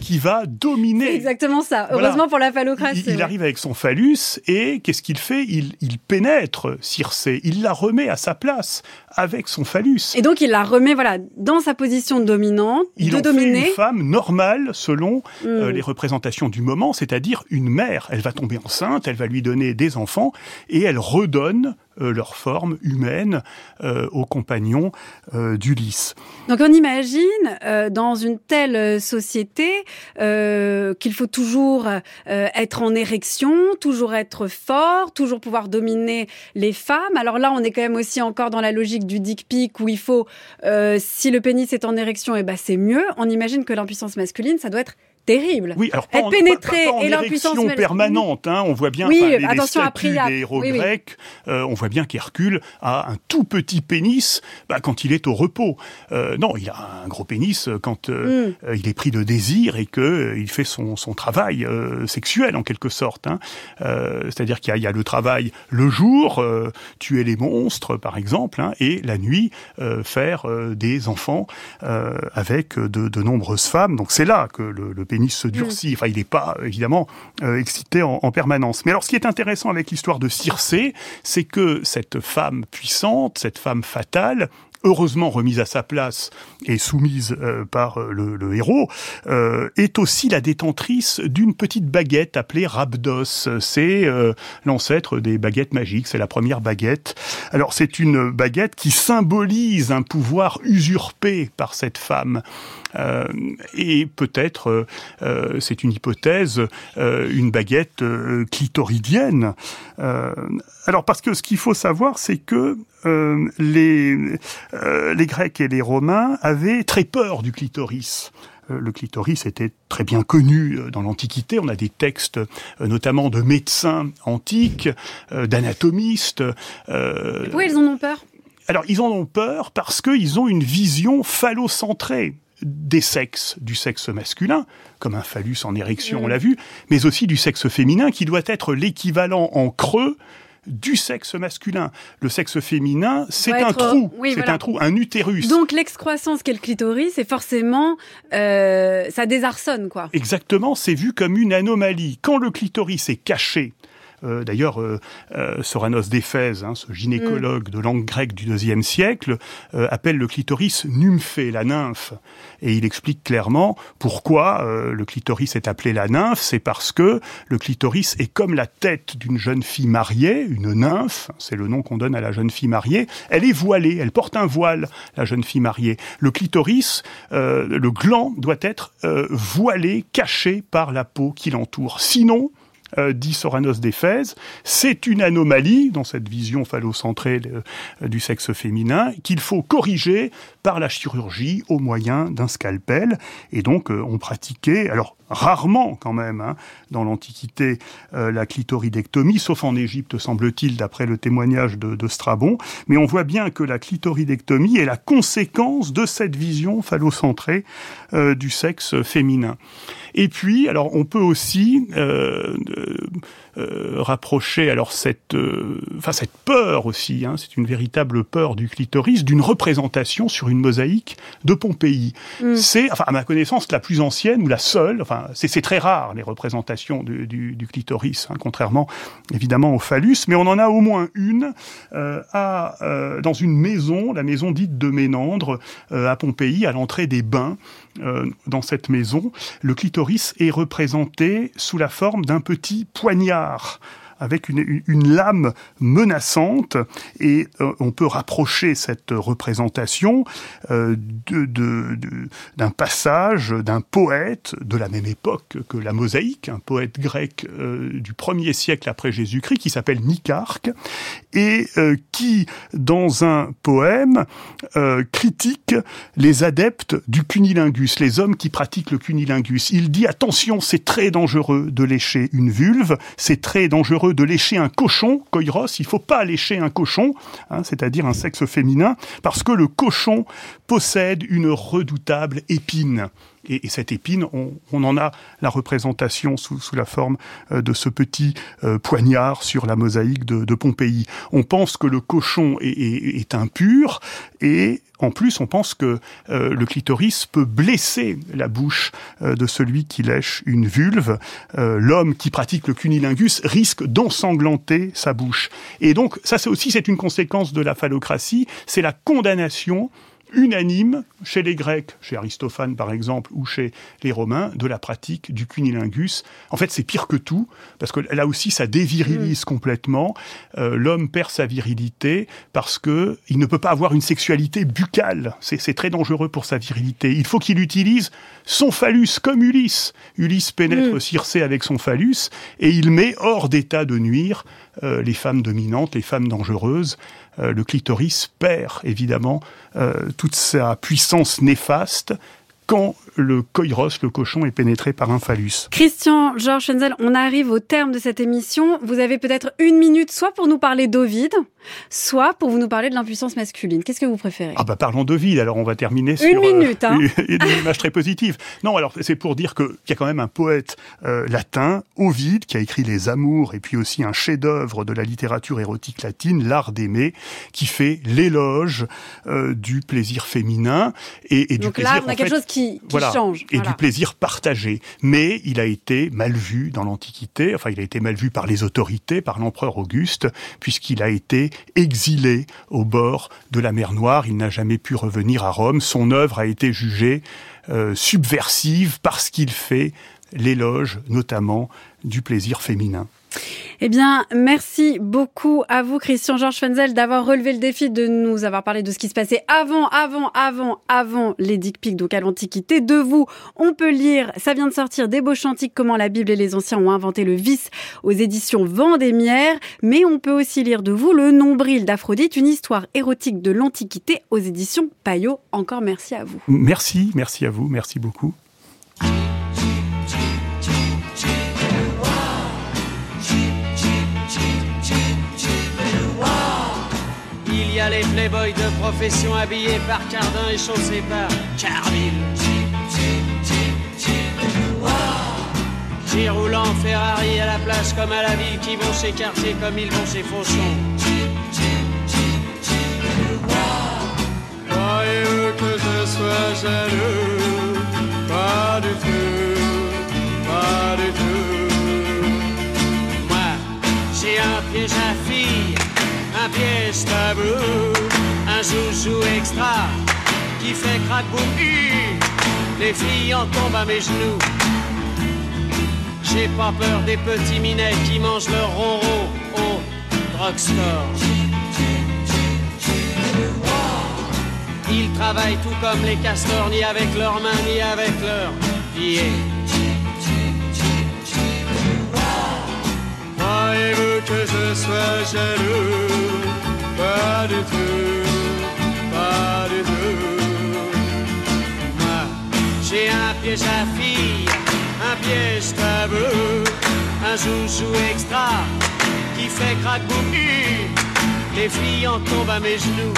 [SPEAKER 5] qui va dominer
[SPEAKER 2] C'est exactement ça. Heureusement pour la phallocratie.
[SPEAKER 5] Il, il arrive avec son phallus et qu'est-ce qu'il fait? Il, il pénètre Circé, il la remet à sa place avec son phallus.
[SPEAKER 2] Et donc il la remet voilà dans sa position dominante,
[SPEAKER 5] il
[SPEAKER 2] de
[SPEAKER 5] en
[SPEAKER 2] dominer.
[SPEAKER 5] fait une femme normale selon euh,
[SPEAKER 2] Mm.
[SPEAKER 5] les représentations du moment, c'est-à-dire une mère. Elle va tomber enceinte, elle va lui donner des enfants et elle redonne leur forme humaine euh, aux compagnons euh, d'Ulysse.
[SPEAKER 2] Donc on imagine euh, dans une telle euh, société euh, qu'il faut toujours euh, être en érection, toujours être fort, toujours pouvoir dominer les femmes. Alors là, on est quand même aussi encore dans la logique du dick pic où il faut, euh, si le pénis est en érection, et ben c'est mieux. On imagine que l'impuissance masculine, ça doit être terrible.
[SPEAKER 5] Oui, alors pas
[SPEAKER 2] être
[SPEAKER 5] en,
[SPEAKER 2] pénétré
[SPEAKER 5] pas- pas en
[SPEAKER 2] et l'impuissance
[SPEAKER 5] permanente. Hein, on voit bien
[SPEAKER 2] Oui,
[SPEAKER 5] enfin, les, les
[SPEAKER 2] attention,
[SPEAKER 5] statues des héros
[SPEAKER 2] oui, oui.
[SPEAKER 5] grecs. euh, on voit bien qu'Hercule a un tout petit pénis bah, quand il est au repos. Euh, non, il a un gros pénis quand euh,
[SPEAKER 2] Mm.
[SPEAKER 5] euh, il est pris de désir et que il fait son, son travail sexuel en quelque sorte. Hein. C'est-à-dire qu'il y, a- il y a le travail le jour, tuer les monstres par exemple, hein, et la nuit faire des enfants avec de, de nombreuses femmes. Donc c'est là que le, le pénis se durcit. Enfin, il n'est pas évidemment euh, excité en, en permanence. Mais alors, ce qui est intéressant avec l'histoire de Circé, c'est que cette femme puissante, cette femme fatale, heureusement remise à sa place et soumise euh, par euh, le, héros, est aussi la détentrice d'une petite baguette appelée Rabdos. C'est l'ancêtre des baguettes magiques, c'est la première baguette. Alors c'est une baguette qui symbolise un pouvoir usurpé par cette femme. Euh, et peut-être, euh, euh, c'est une hypothèse, une baguette clitoridienne. Alors parce que ce qu'il faut savoir, c'est que euh, les, euh, les Grecs et les Romains avaient très peur du clitoris. Le clitoris était très bien connu dans l'Antiquité. On a des textes, notamment de médecins antiques, d'anatomistes. euh,
[SPEAKER 2] Pourquoi ils en ont peur?
[SPEAKER 5] Alors, ils en ont peur parce qu'ils ont une vision phallocentrée des sexes, du sexe masculin, comme un phallus en érection, on l'a vu, mais aussi du sexe féminin, qui doit être l'équivalent en creux du sexe masculin. Le sexe féminin, c'est un
[SPEAKER 2] être-
[SPEAKER 5] trou,
[SPEAKER 2] oui,
[SPEAKER 5] c'est
[SPEAKER 2] voilà.
[SPEAKER 5] un trou, un utérus.
[SPEAKER 2] Donc l'excroissance qu'est le clitoris, c'est forcément euh, ça désarçonne quoi.
[SPEAKER 5] Exactement, c'est vu comme une anomalie. Quand le clitoris est caché, euh, D'ailleurs, euh, euh, Soranos d'Éphèse, hein, ce gynécologue de langue grecque du IIe siècle, appelle le clitoris nymphée, la nymphe. Et il explique clairement pourquoi le clitoris est appelé la nymphe. C'est parce que le clitoris est comme la tête d'une jeune fille mariée, une nymphe, c'est le nom qu'on donne à la jeune fille mariée. Elle est voilée, elle porte un voile, la jeune fille mariée. Le clitoris, le gland doit être voilé, caché par la peau qui l'entoure. Sinon, euh, dit Soranos d'Éphèse, c'est une anomalie dans cette vision phallocentrée euh, du sexe féminin qu'il faut corriger par la chirurgie au moyen d'un scalpel. Et donc, euh, on pratiquait, alors rarement quand même, hein, dans l'Antiquité, euh, la clitoridectomie, sauf en Égypte, semble-t-il, d'après le témoignage de, de Strabon. Mais on voit bien que la clitoridectomie est la conséquence de cette vision phallocentrée euh, du sexe féminin. Et puis, alors, on peut aussi euh, rapprocher alors cette, euh, enfin cette peur aussi, hein, c'est une véritable peur du clitoris, d'une représentation sur une mosaïque de Pompéi.
[SPEAKER 2] Mm.
[SPEAKER 5] C'est, enfin, à ma connaissance, la plus ancienne ou la seule. Enfin, c'est c'est très rare les représentations du, du, du clitoris, hein, contrairement évidemment au phallus, mais on en a au moins une euh, à, euh, dans une maison, la maison dite de Ménandre euh, à Pompéi, à l'entrée des bains. Euh, dans cette maison, le clitoris est représenté sous la forme d'un petit poignard avec une, lame menaçante et euh, on peut rapprocher cette représentation euh, d'un passage d'un poète de la même époque que la mosaïque, un poète grec euh, du 1er siècle après Jésus-Christ qui s'appelle Nicarque et qui, dans un poème, critique les adeptes du cunilingus, les hommes qui pratiquent le cunilingus. Il dit attention, c'est très dangereux de lécher une vulve, c'est très dangereux de lécher un cochon, koiros, il faut pas lécher un cochon, hein, c'est-à-dire un sexe féminin, parce que le cochon possède une redoutable épine. Et, et cette épine, on, en a la représentation sous, la forme euh, de ce petit euh, poignard sur la mosaïque de, Pompéi. On pense que le cochon est, impur et en plus, on pense que euh, le clitoris peut blesser la bouche de celui qui lèche une vulve. L'homme qui pratique le cunilingus risque d'ensanglanter sa bouche. Et donc, ça c'est aussi c'est une conséquence de la phallocratie, c'est la condamnation unanime chez les Grecs, chez Aristophane par exemple, ou chez les Romains, de la pratique du cunilingus. En fait, c'est pire que tout, parce que là aussi, ça dévirilise complètement. Euh, L'homme perd sa virilité parce que il ne peut pas avoir une sexualité buccale. C'est très dangereux pour sa virilité. Il faut qu'il utilise son phallus comme Ulysse. Ulysse pénètre Circé avec son phallus et il met hors d'état de nuire euh, les femmes dominantes, les femmes dangereuses. Euh, le clitoris perd évidemment euh, toute sa puissance néfaste quand le koiros, le cochon, est pénétré par un phallus.
[SPEAKER 2] Christian, Georges Schenzel, on arrive au terme de cette émission. Vous avez peut-être une minute, soit pour nous parler d'Ovide, soit pour vous nous parler de l'impuissance masculine. Qu'est-ce que vous préférez?
[SPEAKER 5] Ah bah parlons d'Ovide, alors on va terminer
[SPEAKER 2] Une
[SPEAKER 5] sur
[SPEAKER 2] minute, hein.
[SPEAKER 5] une, (laughs) une image très positive. Non, alors c'est pour dire que- qu'il y a quand même un poète euh, latin, Ovide, qui a écrit Les Amours, et puis aussi un chef-d'œuvre de la littérature érotique latine, L'Art d'aimer, qui fait l'éloge euh, du plaisir féminin et, et du
[SPEAKER 2] Donc
[SPEAKER 5] plaisir
[SPEAKER 2] là, on a quelque
[SPEAKER 5] fait,
[SPEAKER 2] chose qui, qui
[SPEAKER 5] voilà,
[SPEAKER 2] change.
[SPEAKER 5] et
[SPEAKER 2] Voilà.
[SPEAKER 5] du plaisir partagé. Mais il a été mal vu dans l'Antiquité, enfin il a été mal vu par les autorités, par l'empereur Auguste, puisqu'il a été exilé au bord de la mer Noire. Il n'a jamais pu revenir à Rome. Son œuvre a été jugée euh, subversive parce qu'il fait l'éloge notamment du plaisir féminin.
[SPEAKER 2] Eh bien, merci beaucoup à vous, Christian Georges Fenzel, d'avoir relevé le défi de nous avoir parlé de ce qui se passait avant, avant, avant, avant les dick pics, donc à l'Antiquité. De vous, on peut lire, ça vient de sortir, Débauche antique, comment la Bible et les anciens ont inventé le vice aux éditions Vendémiaire. Mais on peut aussi lire de vous Le nombril d'Aphrodite, une histoire érotique de l'Antiquité aux éditions Payot. Encore merci à vous.
[SPEAKER 5] Merci, merci à vous, merci beaucoup.
[SPEAKER 17] Les playboys de profession habillés par Cardin et chaussés par Carville. Qui roulent en Ferrari à la place comme à la ville, qui vont s'écarter comme ils vont chez Fauchon.
[SPEAKER 18] Croyez-vous que je sois jaloux? Pas du tout, pas du tout.
[SPEAKER 17] Moi, j'ai un piège à fille, un piège tabou, un joujou extra qui fait crack boum. Les filles en tombent à mes genoux. J'ai pas peur des petits minets qui mangent leur ronron au drugstore. Ils travaillent tout comme les castors, ni avec leurs mains, ni avec leurs pieds.
[SPEAKER 18] Croyez-vous que je sois jaloux? Pas du tout, pas du tout.
[SPEAKER 17] Moi, j'ai un piège à fille, un piège tabou, un joujou extra qui fait hu. Les filles en tombent à mes genoux.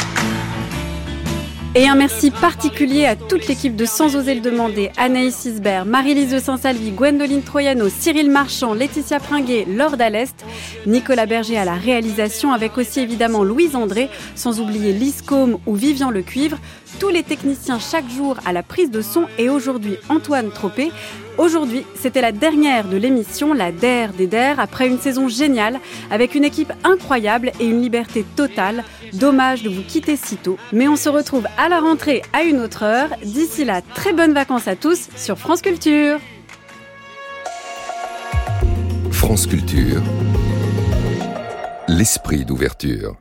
[SPEAKER 2] Et un merci particulier à toute l'équipe de Sans oser le demander, Anaïs Isbert, Marie-Lise de Saint-Salvi, Gwendoline Troyano, Cyril Marchand, Laetitia Pringuet, Laure Dallest, Nicolas Berger à la réalisation, avec aussi évidemment Louise André, sans oublier Lise Combe ou Vivian Le Cuivre, tous les techniciens chaque jour à la prise de son et aujourd'hui Antoine Tropé. Aujourd'hui, c'était la dernière de l'émission, la DER des DER, après une saison géniale, avec une équipe incroyable et une liberté totale. Dommage de vous quitter si tôt, mais on se retrouve à la rentrée à une autre heure. D'ici là, très bonnes vacances à tous sur France Culture.
[SPEAKER 1] France Culture. L'esprit d'ouverture.